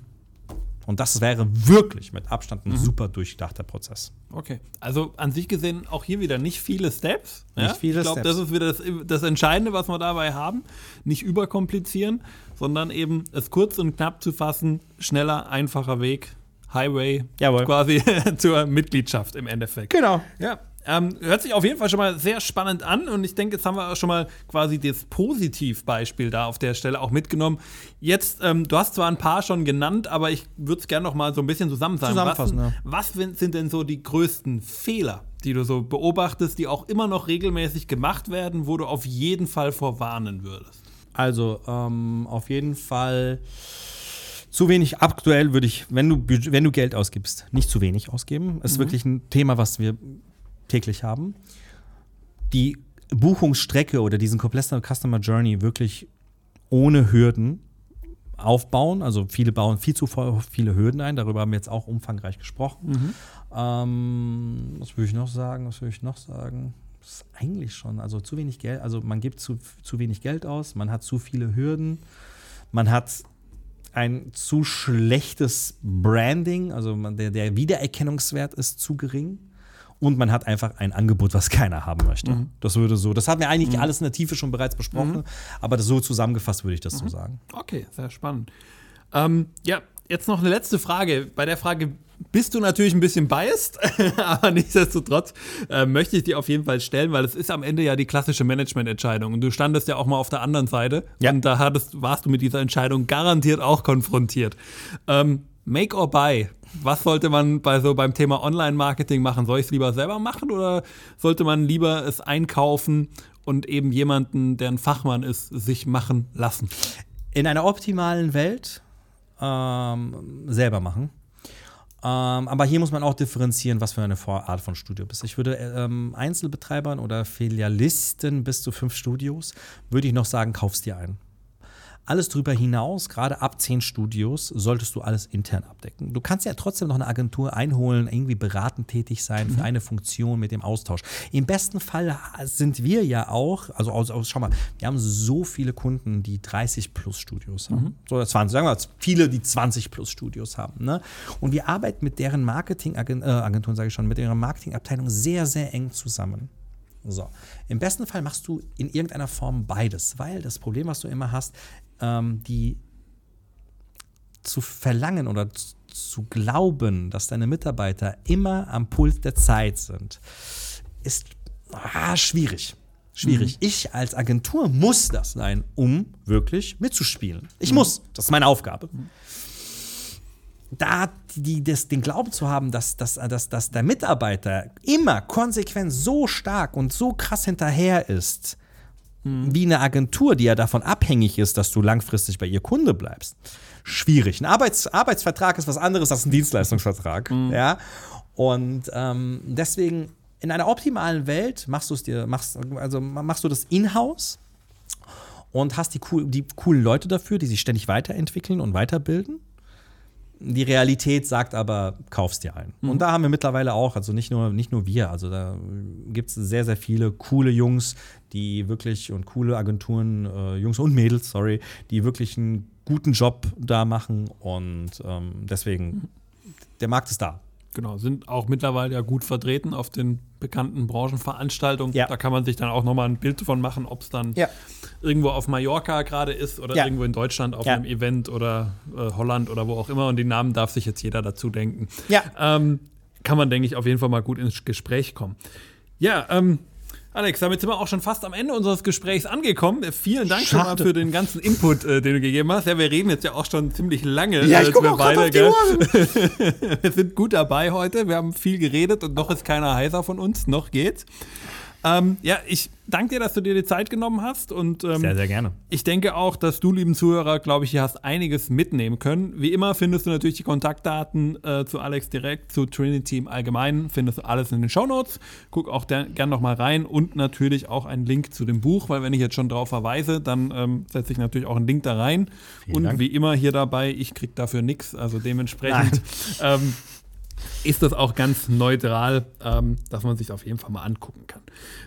und das wäre wirklich mit Abstand ein super durchdachter Prozess. Okay. Also an sich gesehen auch hier wieder nicht viele Steps. Nicht viele ich glaube, Steps. das ist wieder das, das Entscheidende, was wir dabei haben. Nicht überkomplizieren, sondern eben es kurz und knapp zu fassen. Schneller, einfacher Weg. Highway Jawohl. quasi zur Mitgliedschaft im Endeffekt. Genau. Ja, ähm, hört sich auf jeden Fall schon mal sehr spannend an und ich denke, jetzt haben wir auch schon mal quasi das Positivbeispiel da auf der Stelle auch mitgenommen. Jetzt, ähm, du hast zwar ein paar schon genannt, aber ich würde es gerne noch mal so ein bisschen zusammen sagen. Zusammenfassen, was, ja. was sind denn so die größten Fehler, die du so beobachtest, die auch immer noch regelmäßig gemacht werden, wo du auf jeden Fall vorwarnen würdest? Also ähm, auf jeden Fall zu wenig. Aktuell würde ich, wenn du, wenn du Geld ausgibst, nicht zu wenig ausgeben. Ist wirklich ein Thema, was wir täglich haben. Die Buchungsstrecke oder diesen kompletten Customer Journey wirklich ohne Hürden aufbauen. Also viele bauen viel zu viele Hürden ein. Darüber haben wir jetzt auch umfangreich gesprochen. Ähm, was würde ich noch sagen? Was würde ich noch sagen? Das ist eigentlich schon, also zu wenig Geld, also man gibt zu, zu wenig Geld aus, man hat zu viele Hürden, man hat ein zu schlechtes Branding, also man, der, der Wiedererkennungswert ist zu gering. Und man hat einfach ein Angebot, was keiner haben möchte. Mhm. Das würde so, das hatten wir eigentlich alles in der Tiefe schon bereits besprochen, aber das so zusammengefasst würde ich das so sagen. Okay, sehr spannend. Ähm, ja, jetzt noch eine letzte Frage. Bei der Frage bist du natürlich ein bisschen biased, aber nichtsdestotrotz äh, möchte ich dir auf jeden Fall stellen, weil es ist am Ende ja die klassische Managemententscheidung. Und du standest ja auch mal auf der anderen Seite Ja. und da hattest, warst du mit dieser Entscheidung garantiert auch konfrontiert. Ähm, make or buy. Was sollte man bei so beim Thema Online-Marketing machen? Soll ich es lieber selber machen oder sollte man lieber es einkaufen und eben jemanden, der ein Fachmann ist, sich machen lassen? In einer optimalen Welt ähm, selber machen. Ähm, aber hier muss man auch differenzieren, was für eine Art von Studio bist. Ich würde ähm, Einzelbetreibern oder Filialisten bis zu fünf Studios, würde ich noch sagen, kaufst dir ein. Alles drüber hinaus, gerade ab zehn Studios, solltest du alles intern abdecken. Du kannst ja trotzdem noch eine Agentur einholen, irgendwie beratend tätig sein für eine Funktion mit dem Austausch. Im besten Fall sind wir ja auch, also aus, schau mal, wir haben so viele Kunden, die 30 plus Studios haben. So oder 20, sagen wir mal, viele, die 20 plus Studios haben. Ne? Und wir arbeiten mit deren Marketingagenturen, äh, sage ich schon, mit deren Marketingabteilung sehr, sehr eng zusammen. So. Im besten Fall machst du in irgendeiner Form beides, weil das Problem, was du immer hast, ähm, die zu verlangen oder z- zu glauben, dass deine Mitarbeiter immer am Puls der Zeit sind, ist ah, schwierig. Schwierig. Ich als Agentur muss das sein, um wirklich mitzuspielen. Ich muss. Das ist meine Aufgabe. Da die, das, den Glauben zu haben, dass, dass, dass, dass der Mitarbeiter immer konsequent so stark und so krass hinterher ist, wie eine Agentur, die ja davon abhängig ist, dass du langfristig bei ihr Kunde bleibst. Schwierig. Ein Arbeits Arbeitsvertrag ist was anderes als ein Dienstleistungsvertrag. Ja. Und ähm, deswegen in einer optimalen Welt machst du es dir, machst, also machst du das in-house und hast die, cool, die coolen Leute dafür, die sich ständig weiterentwickeln und weiterbilden. Die Realität sagt aber, kaufst dir ein. Und da haben wir mittlerweile auch, also nicht nur, nicht nur wir, also da gibt es sehr, sehr viele coole Jungs, die wirklich und coole Agenturen, äh, Jungs und Mädels, sorry, die wirklich einen guten Job da machen und ähm, deswegen, der Markt ist da. Genau, sind auch mittlerweile ja gut vertreten auf den bekannten Branchenveranstaltungen. Ja. Da kann man sich dann auch nochmal ein Bild davon machen, ob es dann Ja. irgendwo auf Mallorca gerade ist oder Ja. irgendwo in Deutschland auf einem Event oder äh, Holland oder wo auch immer. Und die Namen darf sich jetzt jeder dazu denken. Ja. Ähm, kann man, denke ich, auf jeden Fall mal gut ins Gespräch kommen. Ja, ähm, Alex, damit sind wir auch schon fast am Ende unseres Gesprächs angekommen. Vielen Dank schon mal für den ganzen Input, äh, den du gegeben hast. Ja, wir reden jetzt ja auch schon ziemlich lange. Ja, ich äh, guck wir auch grad auf die? Uhr. Wir sind gut dabei heute. Wir haben viel geredet und noch ist keiner heißer von uns. Noch geht's. Ähm, ja, ich danke dir, dass du dir die Zeit genommen hast und ähm, Sehr, sehr gerne. ich denke auch, dass du, lieben Zuhörer, glaube ich, hier hast einiges mitnehmen können. Wie immer findest du natürlich die Kontaktdaten äh, zu Alex direkt, zu Trinity im Allgemeinen, findest du alles in den Shownotes. Guck auch der, gern nochmal rein und natürlich auch einen Link zu dem Buch, weil wenn ich jetzt schon drauf verweise, dann ähm, setze ich natürlich auch einen Link da rein. Vielen und Dank. wie immer hier dabei, ich kriege dafür nichts, also dementsprechend ist das auch ganz neutral, ähm, dass man sich auf jeden Fall mal angucken kann.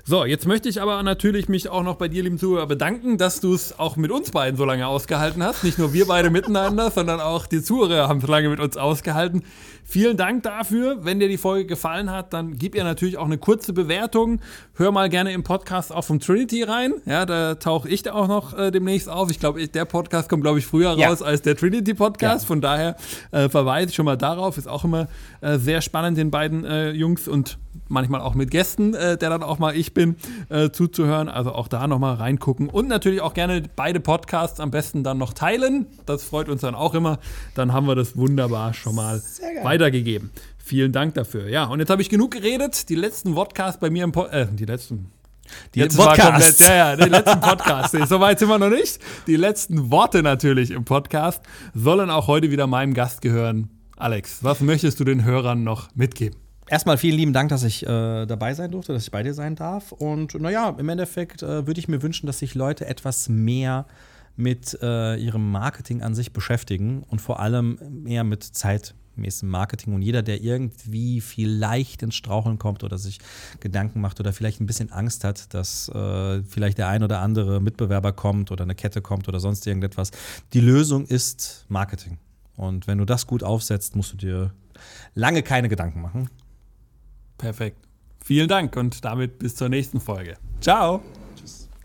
So, jetzt möchte ich aber natürlich mich auch noch bei dir, lieben Zuhörer, bedanken, dass du es auch mit uns beiden so lange ausgehalten hast. Nicht nur wir beide miteinander, sondern auch die Zuhörer haben so lange mit uns ausgehalten. Vielen Dank dafür. Wenn dir die Folge gefallen hat, dann gib ihr natürlich auch eine kurze Bewertung. Hör mal gerne im Podcast auch vom Trinity rein. Ja, da tauche ich da auch noch äh, demnächst auf. Ich glaube, der Podcast kommt, glaube ich, früher Ja. raus als der Trinity Podcast. Ja. Von daher äh, verweise ich schon mal darauf. Ist auch immer äh, sehr spannend, den beiden äh, Jungs und manchmal auch mit Gästen, äh, der dann auch mal ich bin, äh, zuzuhören. Also auch da nochmal reingucken. Und natürlich auch gerne beide Podcasts am besten dann noch teilen. Das freut uns dann auch immer. Dann haben wir das wunderbar schon mal weitergegeben. Vielen Dank dafür. Ja, und jetzt habe ich genug geredet. Die letzten Podcasts bei mir im Pod äh, die letzten Die Jetzt letzten war Podcasts. komplett, ja, ja, die letzten Podcasts. So weit sind wir noch nicht. Die letzten Worte natürlich im Podcast sollen auch heute wieder meinem Gast gehören. Alex, was möchtest du den Hörern noch mitgeben? Erstmal vielen lieben Dank, dass ich äh, dabei sein durfte, dass ich bei dir sein darf. Und naja, im Endeffekt äh, würde ich mir wünschen, dass sich Leute etwas mehr mit äh, ihrem Marketing an sich beschäftigen und vor allem mehr mit zeitmäßigem Marketing. Und jeder, der irgendwie vielleicht ins Straucheln kommt oder sich Gedanken macht oder vielleicht ein bisschen Angst hat, dass äh, vielleicht der ein oder andere Mitbewerber kommt oder eine Kette kommt oder sonst irgendetwas. Die Lösung ist Marketing. Und wenn du das gut aufsetzt, musst du dir lange keine Gedanken machen. Perfekt. Vielen Dank und damit bis zur nächsten Folge. Ciao!